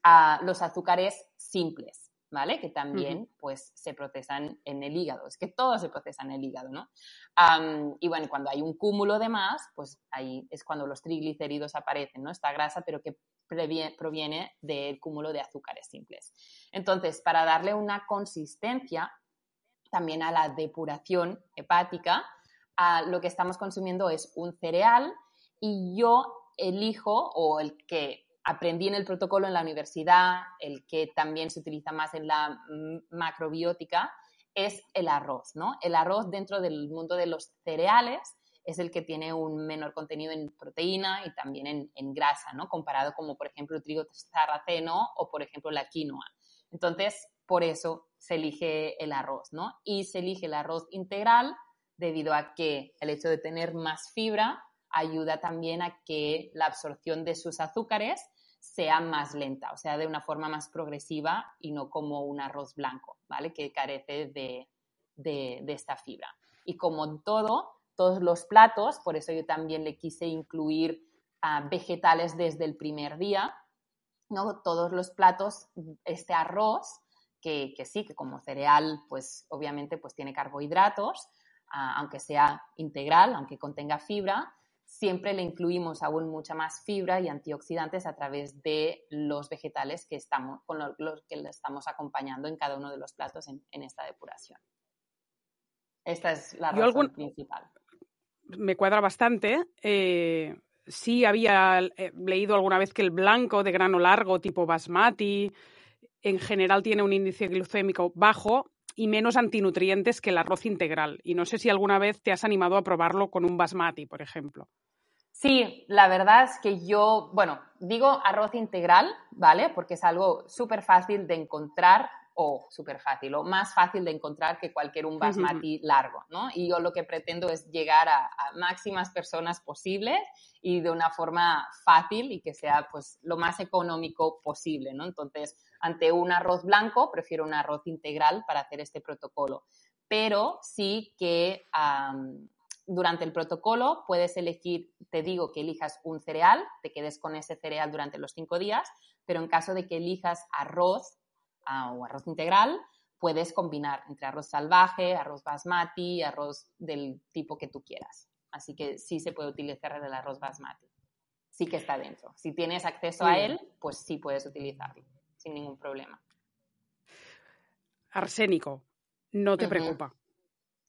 ah, los azúcares simples, ¿vale? Que también, pues, se procesan en el hígado. Es que todo se procesa en el hígado, ¿no? y bueno, cuando hay un cúmulo de más, pues ahí es cuando los triglicéridos aparecen, ¿no? Esta grasa, pero que proviene del cúmulo de azúcares simples. Entonces, para darle una consistencia también a la depuración hepática, lo que estamos consumiendo es un cereal y yo elijo, o el que aprendí en el protocolo en la universidad, el que también se utiliza más en la macrobiótica, es el arroz, ¿no? El arroz dentro del mundo de los cereales es el que tiene un menor contenido en proteína y también en, grasa, ¿no? Comparado como, por ejemplo, el trigo sarraceno o, por ejemplo, la quinoa. Entonces, por eso se elige el arroz, ¿no? Y se elige el arroz integral debido a que el hecho de tener más fibra ayuda también a que la absorción de sus azúcares sea más lenta, o sea, de una forma más progresiva y no como un arroz blanco, ¿vale? Que carece de, esta fibra. Y como todo, todos los platos, por eso yo también le quise incluir vegetales desde el primer día, ¿no? Todos los platos, este arroz, que, sí, que como cereal, pues obviamente pues tiene carbohidratos, ah, aunque sea integral, aunque contenga fibra, siempre le incluimos aún mucha más fibra y antioxidantes a través de los vegetales que estamos, con los que le estamos acompañando en cada uno de los platos en, esta depuración. Esta es la razón principal. Me cuadra bastante. Eh, sí había eh, leído alguna vez que el blanco de grano largo tipo basmati en general tiene un índice glucémico bajo y menos antinutrientes que el arroz integral. Y no sé si alguna vez te has animado a probarlo con un basmati, por ejemplo. Sí, la verdad es que yo, bueno, digo arroz integral, ¿vale? Porque es algo súper fácil de encontrar o súper fácil o más fácil de encontrar que cualquier un basmati largo, ¿no? Y yo lo que pretendo es llegar a, a, máximas personas posibles y de una forma fácil y que sea pues lo más económico posible, ¿no? Entonces, ante un arroz blanco, prefiero un arroz integral para hacer este protocolo. Pero sí que durante el protocolo puedes elegir, te digo que elijas un cereal, te quedes con ese cereal durante los cinco días, pero en caso de que elijas arroz ah, o arroz integral, puedes combinar entre arroz salvaje, arroz basmati, arroz del tipo que tú quieras. Así que sí se puede utilizar el arroz basmati. Sí que está dentro. Si tienes acceso a él, pues sí puedes utilizarlo sin ningún problema. Arsénico, no te preocupa.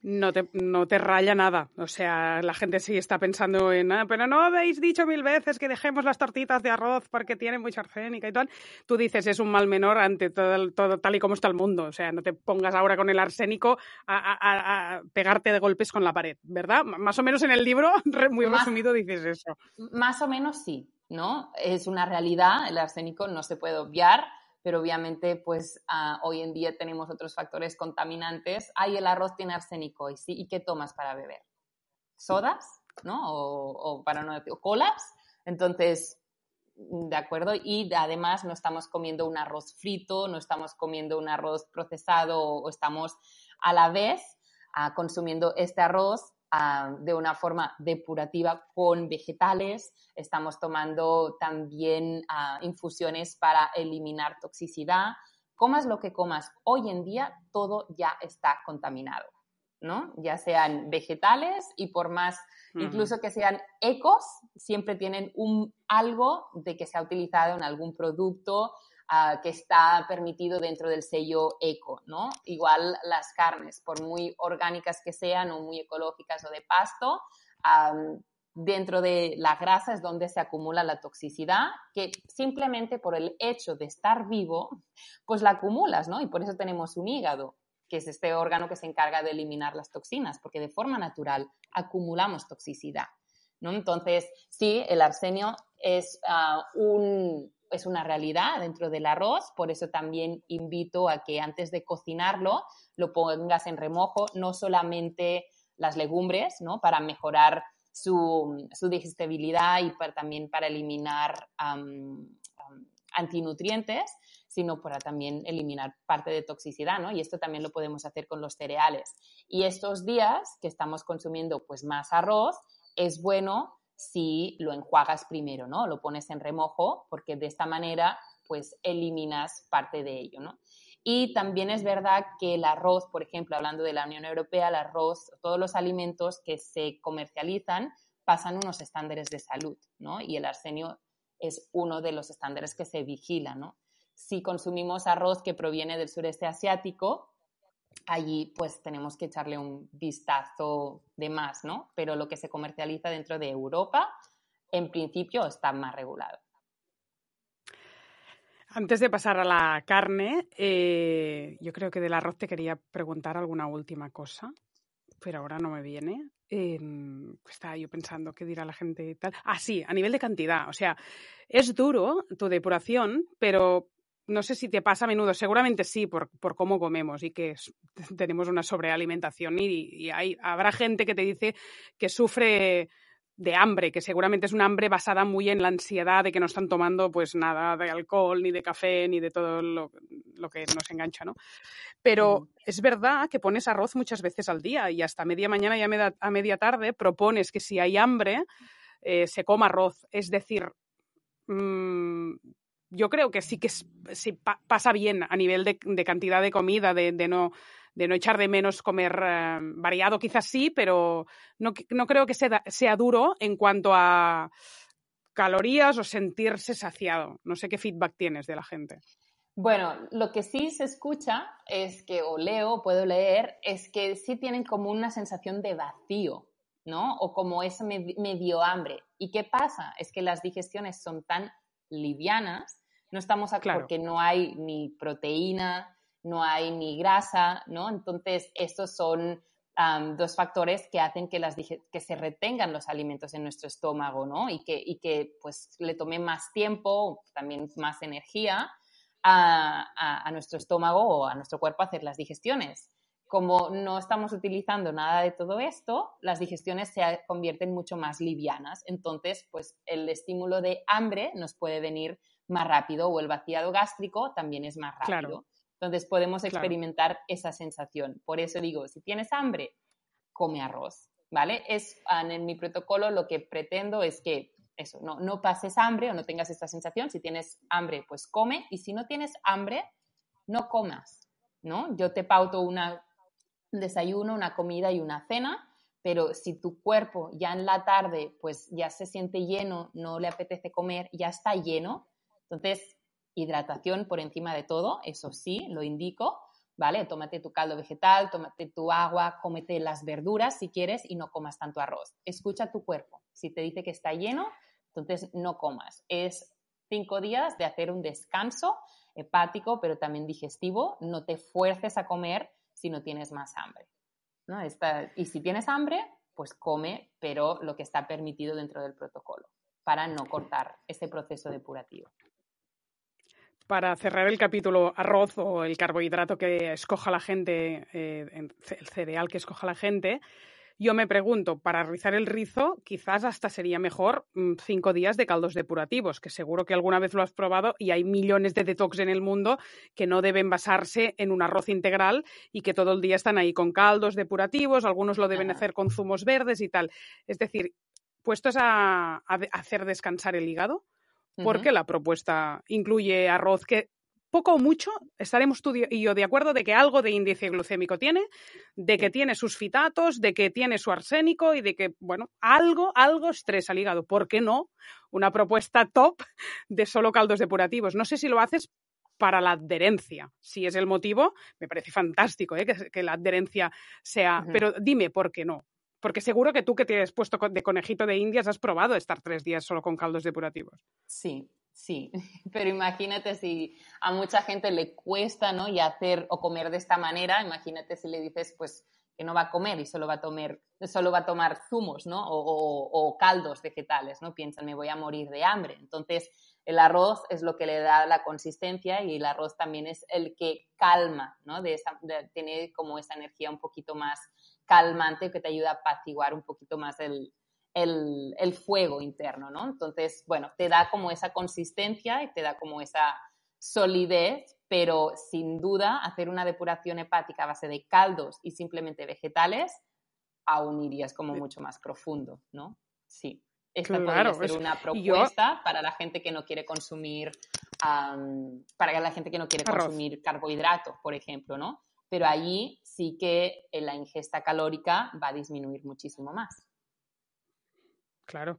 No te, no te raya nada. O sea, la gente sí está pensando en, ah, pero no habéis dicho mil veces que dejemos las tortitas de arroz porque tienen mucha arsénica y tal. Tú dices, es un mal menor ante todo, todo tal y como está el mundo. O sea, no te pongas ahora con el arsénico a, pegarte de golpes con la pared, ¿verdad? Más o menos en el libro, muy resumido, dices eso. Más o menos sí, ¿no? Es una realidad, el arsénico no se puede obviar pero obviamente pues ah, hoy en día tenemos otros factores contaminantes. Ay, el arroz tiene arsénico, ¿y, sí? ¿y qué tomas para beber? ¿Sodas? ¿No? O, para no decir, colas. Entonces, de acuerdo, y además no estamos comiendo un arroz frito, no estamos comiendo un arroz procesado o estamos a la vez ah, consumiendo este arroz Ah, de una forma depurativa con vegetales. Estamos tomando también ah, infusiones para eliminar toxicidad. Comas lo que comas, hoy en día todo ya está contaminado, ¿no? Ya sean vegetales y por más, incluso que sean ecos, siempre tienen un, algo de que se ha utilizado en algún producto que está permitido dentro del sello eco, ¿no? Igual las carnes, por muy orgánicas que sean o muy ecológicas o de pasto, dentro de la grasa es donde se acumula la toxicidad, que simplemente por el hecho de estar vivo, pues la acumulas, ¿no? Y por eso tenemos un hígado, que es este órgano que se encarga de eliminar las toxinas, porque de forma natural acumulamos toxicidad, ¿no? Entonces, sí, el arsenio es ah, un, es una realidad dentro del arroz, por eso también invito a que antes de cocinarlo lo pongas en remojo, no solamente las legumbres, ¿no? Para mejorar su, digestibilidad y también para eliminar antinutrientes, sino para también eliminar parte de toxicidad, ¿no? Y esto también lo podemos hacer con los cereales. Y estos días que estamos consumiendo pues más arroz, es bueno si lo enjuagas primero, ¿no? Lo pones en remojo porque de esta manera pues eliminas parte de ello, ¿no? Y también es verdad que el arroz, por ejemplo, hablando de la Unión Europea, el arroz, todos los alimentos que se comercializan pasan unos estándares de salud, ¿no? Y el arsenio es uno de los estándares que se vigila, ¿no? Si consumimos arroz que proviene del sureste asiático, allí pues tenemos que echarle un vistazo de más, ¿no? Pero lo que se comercializa dentro de Europa, en principio, está más regulado. Antes de pasar a la carne, eh, yo creo que del arroz te quería preguntar alguna última cosa, pero ahora no me viene. Em, estaba yo pensando qué dirá la gente y tal. Ah, sí, a nivel de cantidad. O sea, es duro tu depuración, pero no sé si te pasa a menudo, seguramente sí, por, cómo comemos y que tenemos una sobrealimentación y, hay, habrá gente que te dice que sufre de hambre, que seguramente es una hambre basada muy en la ansiedad de que no están tomando pues nada de alcohol, ni de café, ni de todo lo, que nos engancha, ¿no? Pero es verdad que pones arroz muchas veces al día y hasta media mañana y a media, tarde propones que si hay hambre eh, se coma arroz. Es decir, mm, yo creo que sí que sí pasa bien a nivel de, cantidad de comida, de, no, de no echar de menos comer eh, variado, quizás sí, pero no, creo que sea, sea duro en cuanto a calorías o sentirse saciado. No sé qué feedback tienes de la gente. Bueno, lo que sí se escucha es que, o leo, puedo leer, es que sí tienen como una sensación de vacío, ¿no? O como ese medio hambre. ¿Y qué pasa? Es que las digestiones son tan livianas, no estamos aquí porque no hay ni proteína, no hay ni grasa, ¿no? Entonces, estos son dos factores que hacen que, las, que se retengan los alimentos en nuestro estómago, ¿no? Y que, y que pues le tome más tiempo, también más energía a, a, nuestro estómago o a nuestro cuerpo hacer las digestiones. Como no estamos utilizando nada de todo esto, las digestiones se convierten mucho más livianas. Entonces, pues el estímulo de hambre nos puede venir más rápido o el vaciado gástrico también es más rápido. Entonces podemos experimentar esa sensación. Por eso digo, si tienes hambre, come arroz, ¿vale? Es en mi protocolo lo que pretendo es que eso, no, no pases hambre o no tengas esta sensación. Si tienes hambre, pues come. Y si no tienes hambre, no comas, ¿no? Yo te pauto una, un desayuno, una comida y una cena, pero si tu cuerpo ya en la tarde, pues ya se siente lleno, no le apetece comer, ya está lleno, entonces, hidratación por encima de todo, eso sí, lo indico, ¿vale? Tómate tu caldo vegetal, tómate tu agua, cómete las verduras si quieres y no comas tanto arroz. Escucha tu cuerpo. Si te dice que está lleno, entonces no comas. Es cinco días de hacer un descanso hepático, pero también digestivo. No te fuerces a comer si no tienes más hambre. ¿no? y si tienes hambre, pues come, pero lo que está permitido dentro del protocolo, para no cortar este proceso depurativo para cerrar el capítulo arroz o el carbohidrato que escoja la gente, eh, el cereal que escoja la gente, yo me pregunto, para rizar el rizo, quizás hasta sería mejor mm, cinco días de caldos depurativos, que seguro que alguna vez lo has probado y hay millones de detox en el mundo que no deben basarse en un arroz integral y que todo el día están ahí con caldos depurativos, algunos lo deben hacer con zumos verdes y tal. Es decir, puestos a hacer descansar el hígado, porque la propuesta incluye arroz que poco o mucho estaremos tú y yo de acuerdo de que algo de índice glucémico tiene, de que tiene sus fitatos, de que tiene su arsénico y de que, bueno, algo, algo estresa al hígado. ¿Por qué no? Una propuesta top de solo caldos depurativos. No sé si lo haces para la adherencia. Si es el motivo, me parece fantástico ¿eh? que, la adherencia sea. Pero dime por qué no. Porque seguro que tú que tienes puesto de conejito de indias has probado estar tres días solo con caldos depurativos. Sí, sí. Pero imagínate si a mucha gente le cuesta, ¿no? Y hacer o comer de esta manera, imagínate si le dices, pues que no va a comer y solo va a tomar, solo va a tomar zumos, ¿no? O, caldos vegetales, ¿no? Piensan, me voy a morir de hambre. Entonces, el arroz es lo que le da la consistencia y el arroz también es el que calma, ¿no? De esa, tiene como esa energía un poquito más calmante que te ayuda a apaciguar un poquito más el, el, fuego interno, ¿no? Entonces, bueno, te da como esa consistencia y te da como esa solidez, pero sin duda hacer una depuración hepática a base de caldos y simplemente vegetales, aún irías como mucho más profundo, ¿no? Sí. Esta podría ser una propuesta para la gente que no quiere consumir, para la gente que no quiere consumir carbohidratos, por ejemplo, ¿no? pero allí sí que eh, la ingesta calórica va a disminuir muchísimo más. Claro.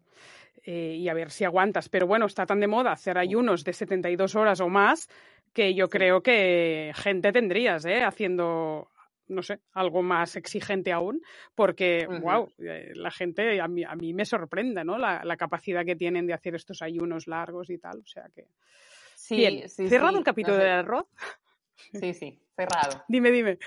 Eh, y a ver si aguantas. Pero bueno, está tan de moda hacer ayunos de 72 horas o más que yo creo que gente tendrías, ¿eh? Haciendo, no sé, algo más exigente aún, porque, wow, eh, la gente, a mí, a mí me sorprende, ¿no? La, capacidad que tienen de hacer estos ayunos largos y tal. O sea que. Sí, cerrado el capítulo del arroz. Sí, sí, cerrado. Dime, dime.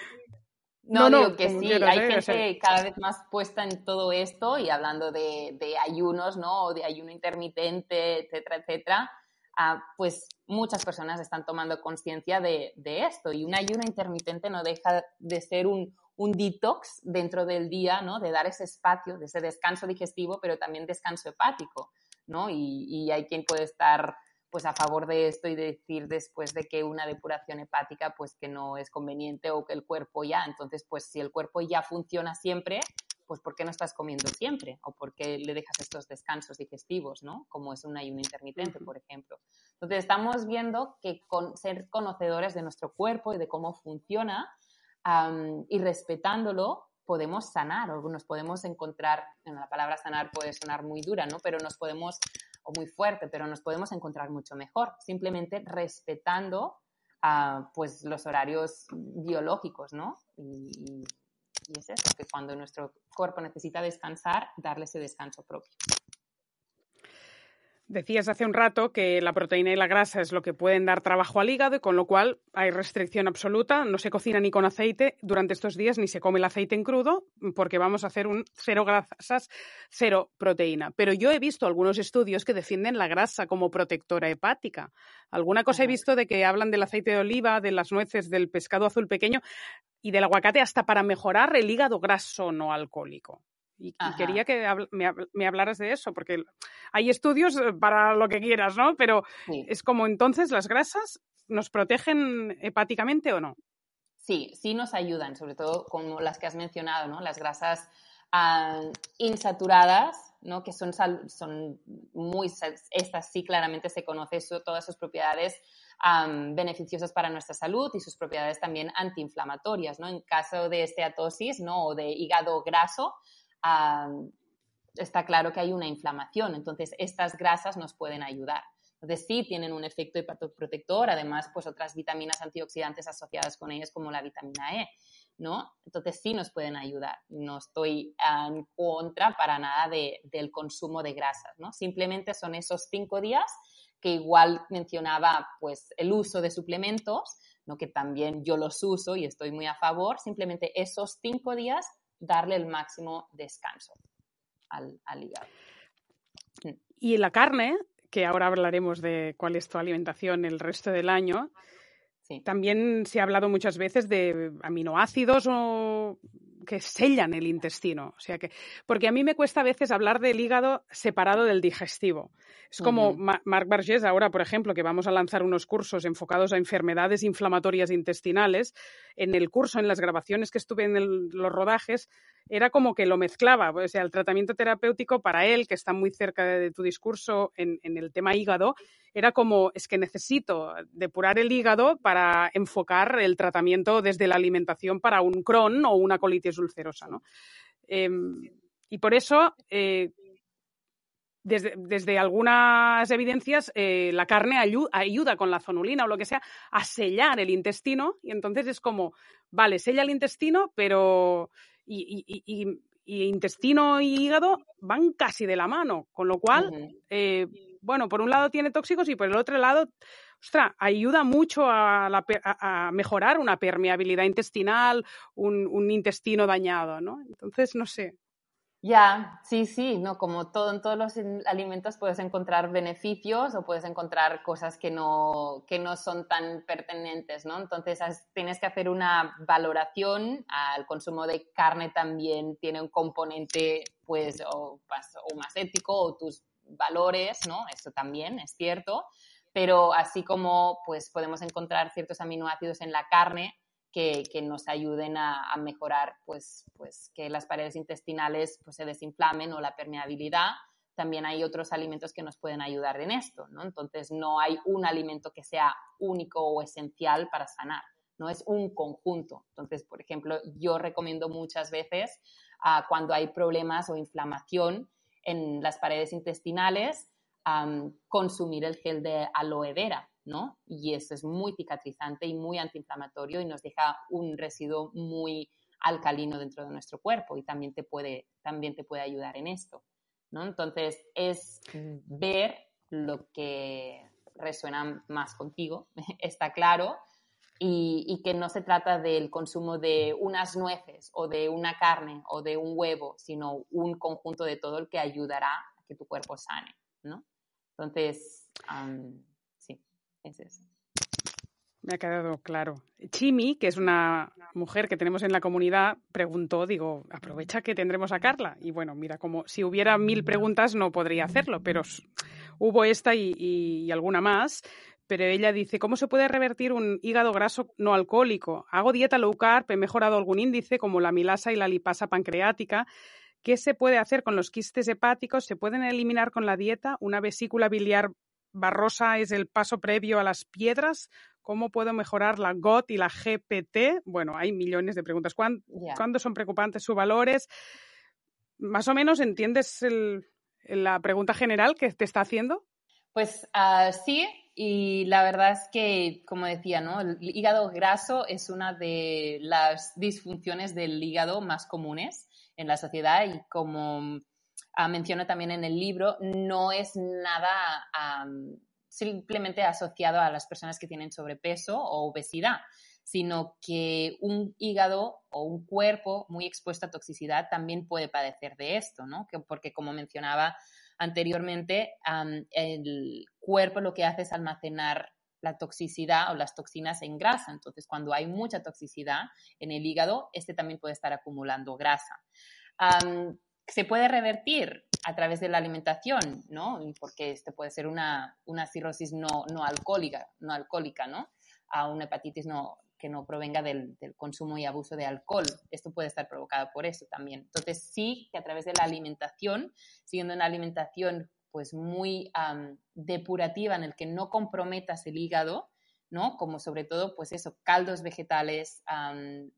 No, no, digo que sí, hay gente cada vez más puesta en todo esto y hablando de, ayunos, ¿no? O de ayuno intermitente, etcétera, etcétera. Ah, pues muchas personas están tomando conciencia de, esto y un ayuno intermitente no deja de ser un, detox dentro del día, ¿no? De dar ese espacio, de ese descanso digestivo, pero también descanso hepático, ¿no? Y, y hay quien puede estar pues a favor de esto y decir después de que una depuración hepática pues que no es conveniente o que el cuerpo ya, entonces pues si el cuerpo ya funciona siempre, pues ¿por qué no estás comiendo siempre? ¿O por qué le dejas estos descansos digestivos, ¿no? Como es un ayuno intermitente, por ejemplo. Entonces estamos viendo que con ser conocedores de nuestro cuerpo y de cómo funciona y respetándolo, podemos sanar o nos podemos encontrar, en la palabra sanar puede sonar muy dura, ¿no? Pero nos podemos o muy fuerte, pero nos podemos encontrar mucho mejor, simplemente respetando ah, pues los horarios biológicos, ¿no? Y, y es eso, que cuando nuestro cuerpo necesita descansar, darle ese descanso propio. Decías hace un rato que la proteína y la grasa es lo que pueden dar trabajo al hígado y con lo cual hay restricción absoluta. No se cocina ni con aceite durante estos días ni se come el aceite en crudo porque vamos a hacer un cero grasas, cero proteína. Pero yo he visto algunos estudios que defienden la grasa como protectora hepática. Alguna cosa he visto de que hablan del aceite de oliva, de las nueces, del pescado azul pequeño y del aguacate hasta para mejorar el hígado graso no alcohólico. Y, quería que me, hablaras de eso, porque hay estudios eh, para lo que quieras, ¿no? Pero es como entonces las grasas nos protegen hepáticamente o no. Sí, sí nos ayudan, sobre todo como las que has mencionado, ¿no? Las grasas ah, insaturadas, ¿no? Que son, son muy, estas sí claramente se conoce todas sus propiedades beneficiosas para nuestra salud y sus propiedades también antiinflamatorias, ¿no? En caso de esteatosis, ¿no? O de hígado graso, está claro que hay una inflamación, entonces estas grasas nos pueden ayudar. Entonces sí tienen un efecto hepatoprotector, además pues otras vitaminas antioxidantes asociadas con ellas como la vitamina E, ¿no? Entonces sí nos pueden ayudar. No estoy en contra para nada del consumo de grasas, ¿no? Simplemente son esos cinco días que igual mencionaba pues el uso de suplementos, ¿no? que también yo los uso y estoy muy a favor, simplemente esos cinco días darle el máximo descanso al, al hígado. Y la carne, que ahora hablaremos de cuál es tu alimentación el resto del año, también se ha hablado muchas veces de aminoácidos o que sellan el intestino. O sea que, porque a mí me cuesta a veces hablar del hígado separado del digestivo. Es como Marc Bargés ahora, por ejemplo, que vamos a lanzar unos cursos enfocados a enfermedades inflamatorias intestinales. En el curso, en las grabaciones que estuve en los rodajes, era como que lo mezclaba. O sea, el tratamiento terapéutico para él, que está muy cerca de, tu discurso en, en el tema hígado, era como, es que necesito depurar el hígado para enfocar el tratamiento desde la alimentación para un Crohn o una colitis ulcerosa, ¿no? Em, y por eso, eh, desde, algunas evidencias, eh, la carne ayuda con la zonulina o lo que sea a sellar el intestino y entonces es como, vale, sella el intestino, pero... Y, intestino y hígado van casi de la mano, con lo cual, eh, bueno, por un lado tiene tóxicos y por el otro lado, ostras, ayuda mucho a, mejorar una permeabilidad intestinal, un, intestino dañado, ¿no? Entonces, no sé. Ya, sí, sí, no, como todo en todos los alimentos puedes encontrar beneficios o puedes encontrar cosas que no, que no son tan pertinentes, ¿no? Entonces tienes que hacer una valoración, al consumo de carne también tiene un componente, pues, o, o más ético o tus valores, ¿no? Eso también es cierto, pero así como, pues, podemos encontrar ciertos aminoácidos en la carne, que, nos ayuden a, mejorar pues, pues que las paredes intestinales pues, se desinflamen o la permeabilidad. También hay otros alimentos que nos pueden ayudar en esto, ¿no? Entonces no hay un alimento que sea único o esencial para sanar, no es un conjunto. Entonces, por ejemplo, yo recomiendo muchas veces uh, cuando hay problemas o inflamación en las paredes intestinales, consumir el gel de aloe vera, ¿no? Y eso es muy cicatrizante y muy antiinflamatorio y nos deja un residuo muy alcalino dentro de nuestro cuerpo y también te puede, también te puede ayudar en esto, ¿no? Entonces, es ver lo que resuena más contigo, está claro, y, que no se trata del consumo de unas nueces o de una carne o de un huevo, sino un conjunto de todo el que ayudará a que tu cuerpo sane, ¿no? Entonces, me ha quedado claro. Chimi, que es una mujer que tenemos en la comunidad, preguntó, digo, aprovecha que tendremos a Carla. Y bueno, mira, como si hubiera mil preguntas no podría hacerlo, pero hubo esta y, alguna más. Pero ella dice, ¿cómo se puede revertir un hígado graso no alcohólico? Hago dieta low carb, he mejorado algún índice como la milasa y la lipasa pancreática. ¿Qué se puede hacer con los quistes hepáticos? ¿Se pueden eliminar con la dieta? ¿Una vesícula biliar Barrosa es el paso previo a las piedras. ¿Cómo puedo mejorar la GOT y la GPT? Bueno, hay millones de preguntas. ¿Cuándo, son preocupantes sus valores? ¿Más o menos entiendes la pregunta general que te está haciendo? Pues ah, sí, y la verdad es que, como decía, ¿no? el hígado graso es una de las disfunciones del hígado más comunes en la sociedad y como Ah, también en el libro, no es nada simplemente asociado a las personas que tienen sobrepeso o obesidad, sino que un hígado o un cuerpo muy expuesto a toxicidad también puede padecer de esto, ¿no? porque como mencionaba anteriormente, el cuerpo lo que hace es almacenar la toxicidad o las toxinas en grasa. Entonces, cuando hay mucha toxicidad en el hígado, este también puede estar acumulando grasa se puede revertir a través de la alimentación, ¿no? Porque este puede ser una, cirrosis no, no, alcohólica, no alcohólica, ¿no? A una hepatitis no, que no provenga del, consumo y abuso de alcohol. Esto puede estar provocado por eso también. Entonces, sí que a través de la alimentación, siguiendo una alimentación pues muy depurativa en el que no comprometas el hígado, ¿no? Como sobre todo, pues eso, caldos vegetales,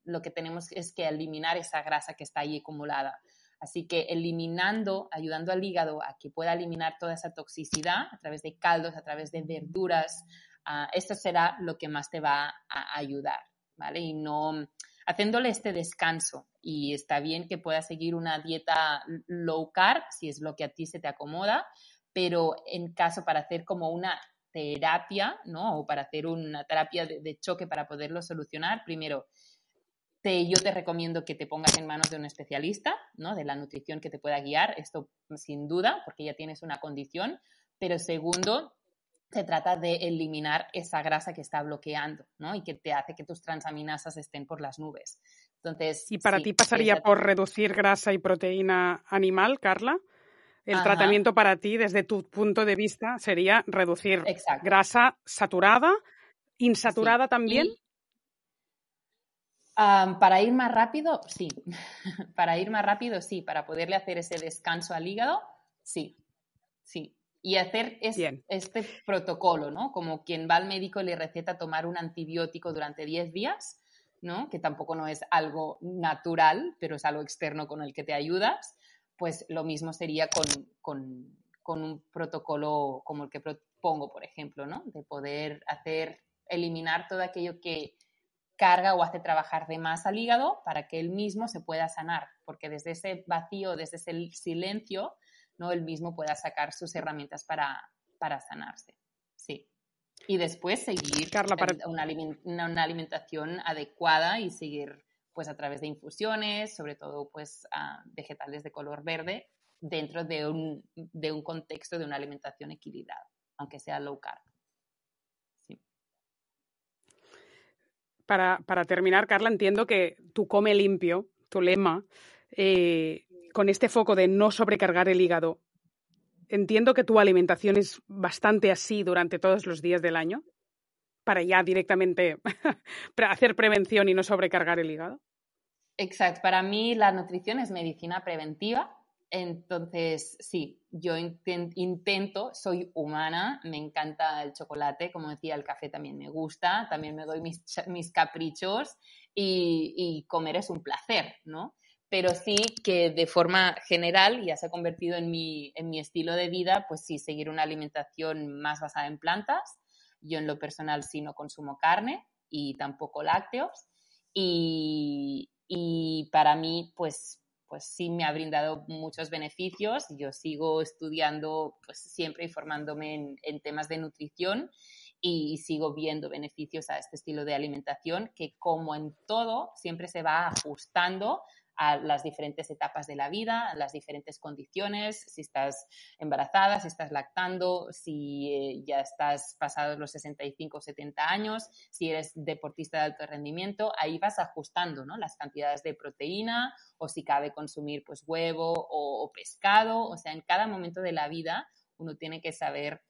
lo que tenemos es que eliminar esa grasa que está ahí acumulada Así que eliminando, ayudando al hígado a que pueda eliminar toda esa toxicidad a través de caldos, a través de verduras, ah, esto será lo que más te va a ayudar, ¿vale? Y no haciéndole este descanso. Y está bien que puedas seguir una dieta low carb, si es lo que a ti se te acomoda, pero en caso para hacer como una terapia, ¿no? O para hacer una terapia de, choque para poderlo solucionar, primero, te, yo te recomiendo que te pongas en manos de un especialista, ¿no? De la nutrición que te pueda guiar, esto sin duda, porque ya tienes una condición, pero segundo, se trata de eliminar esa grasa que está bloqueando, ¿no? Y que te hace que tus transaminasas estén por las nubes. Entonces, ¿y para ti pasaría por reducir grasa y proteína animal, Carla? El tratamiento para ti, desde tu punto de vista, sería reducir grasa saturada, insaturada también. para ir más rápido, sí. para ir más rápido, sí. Para poderle hacer ese descanso al hígado, sí. Sí. Y hacer este protocolo, ¿no? Como quien va al médico y le receta tomar un antibiótico durante 10 días, ¿no? Que tampoco no es algo natural, pero es algo externo con el que te ayudas pues lo mismo sería con, un protocolo como el que propongo, por ejemplo, ¿no? De poder hacer, eliminar todo aquello que carga o hace trabajar de más al hígado para que él mismo se pueda sanar, porque desde ese vacío, desde ese silencio, ¿no? Él mismo pueda sacar sus herramientas para, para sanarse. Sí. Y después seguir una, una alimentación adecuada y seguir pues a través de infusiones, sobre todo pues vegetales de color verde, dentro de un, de un contexto de una alimentación equilibrada, aunque sea low carb. Para, terminar, Carla, entiendo que tú come limpio, tu lema, eh, con este foco de no sobrecargar el hígado, entiendo que tu alimentación es bastante así durante todos los días del año para ya directamente hacer prevención y no sobrecargar el hígado? Exacto, para mí la nutrición es medicina preventiva, entonces sí, yo intento, soy humana, me encanta el chocolate, como decía, el café también me gusta, también me doy mis, caprichos y, comer es un placer, ¿no? Pero sí que de forma general ya se ha convertido en mi, en mi, estilo de vida, pues sí, seguir una alimentación más basada en plantas, yo en lo personal sí no consumo carne y tampoco lácteos. Y, para mí, pues, pues sí me ha brindado muchos beneficios. Yo sigo estudiando pues siempre y formándome en, temas de nutrición y, sigo viendo beneficios a este estilo de alimentación que como en todo siempre se va ajustando a las diferentes etapas de la vida, a las diferentes condiciones, si estás embarazada, si estás lactando, si eh, ya estás pasados los 65 o 70 años, si eres deportista de alto rendimiento, ahí vas ajustando ¿no? las cantidades de proteína o si cabe consumir pues huevo o, pescado, o sea, en cada momento de la vida uno tiene que saber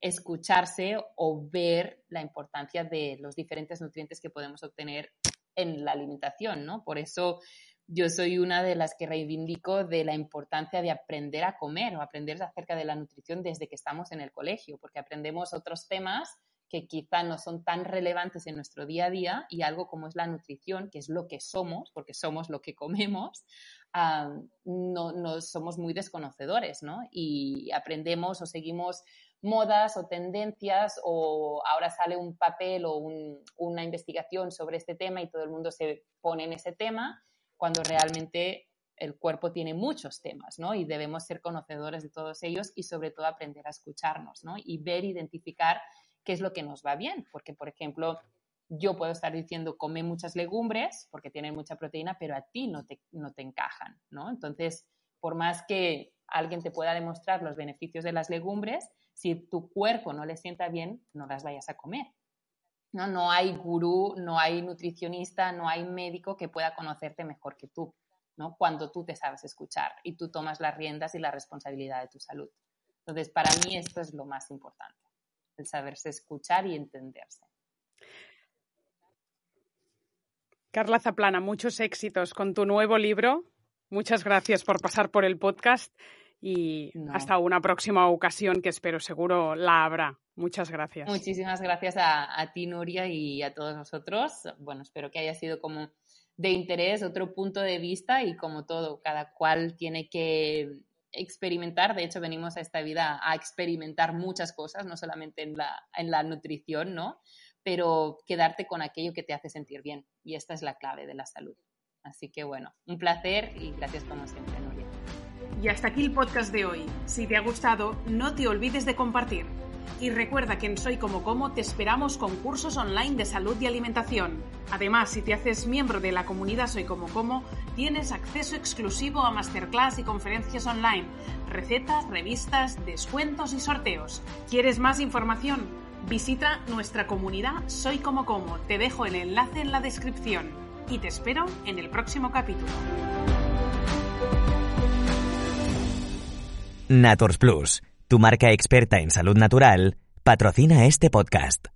escucharse o ver la importancia de los diferentes nutrientes que podemos obtener en la alimentación, ¿no? Por eso yo soy una de las que reivindico de la importancia de aprender a comer o aprender acerca de la nutrición desde que estamos en el colegio, porque aprendemos otros temas que quizá no son tan relevantes en nuestro día a día y algo como es la nutrición, que es lo que somos, porque somos lo que comemos, no, no, somos muy desconocedores, ¿no? Y aprendemos o seguimos modas o tendencias o ahora sale un papel o una investigación sobre este tema y todo el mundo se pone en ese tema, cuando realmente el cuerpo tiene muchos temas, ¿no? Y debemos ser conocedores de todos ellos y sobre todo aprender a escucharnos, ¿no? Y ver, identificar qué es lo que nos va bien, porque, por ejemplo, yo puedo estar diciendo come muchas legumbres porque tienen mucha proteína, pero a ti no te, no te encajan, ¿no? Entonces, por más que alguien te pueda demostrar los beneficios de las legumbres, si tu cuerpo no le sienta bien, no las vayas a comer. ¿no? no hay gurú, no hay nutricionista, no hay médico que pueda conocerte mejor que tú, ¿no? cuando tú te sabes escuchar y tú tomas las riendas y la responsabilidad de tu salud. Entonces, para mí esto es lo más importante, el saberse escuchar y entenderse. Carla Zaplana, muchos éxitos con tu nuevo libro. Muchas gracias por pasar por el podcast y hasta una próxima ocasión que espero seguro la habrá. Muchas gracias. Muchísimas gracias a, ti, Nuria, y a todos nosotros. Bueno, espero que haya sido como de interés, otro punto de vista y como todo, cada cual tiene que experimentar. De hecho, venimos a esta vida a experimentar muchas cosas, no solamente en la, en la nutrición, ¿no? Pero quedarte con aquello que te hace sentir bien. Y esta es la clave de la salud. Así que bueno, un placer y gracias como siempre, Nuria. Y hasta aquí el podcast de hoy. Si te ha gustado, no te olvides de compartir. Y recuerda que en Soy Como Como te esperamos con cursos online de salud y alimentación. Además, si te haces miembro de la comunidad Soy Como Como, tienes acceso exclusivo a masterclass y conferencias online, recetas, revistas, descuentos y sorteos. ¿Quieres más información? Visita nuestra comunidad Soy Como Como. Te dejo el enlace en la descripción. Y te espero en el próximo capítulo. Nators Plus, tu marca experta en salud natural, patrocina este podcast.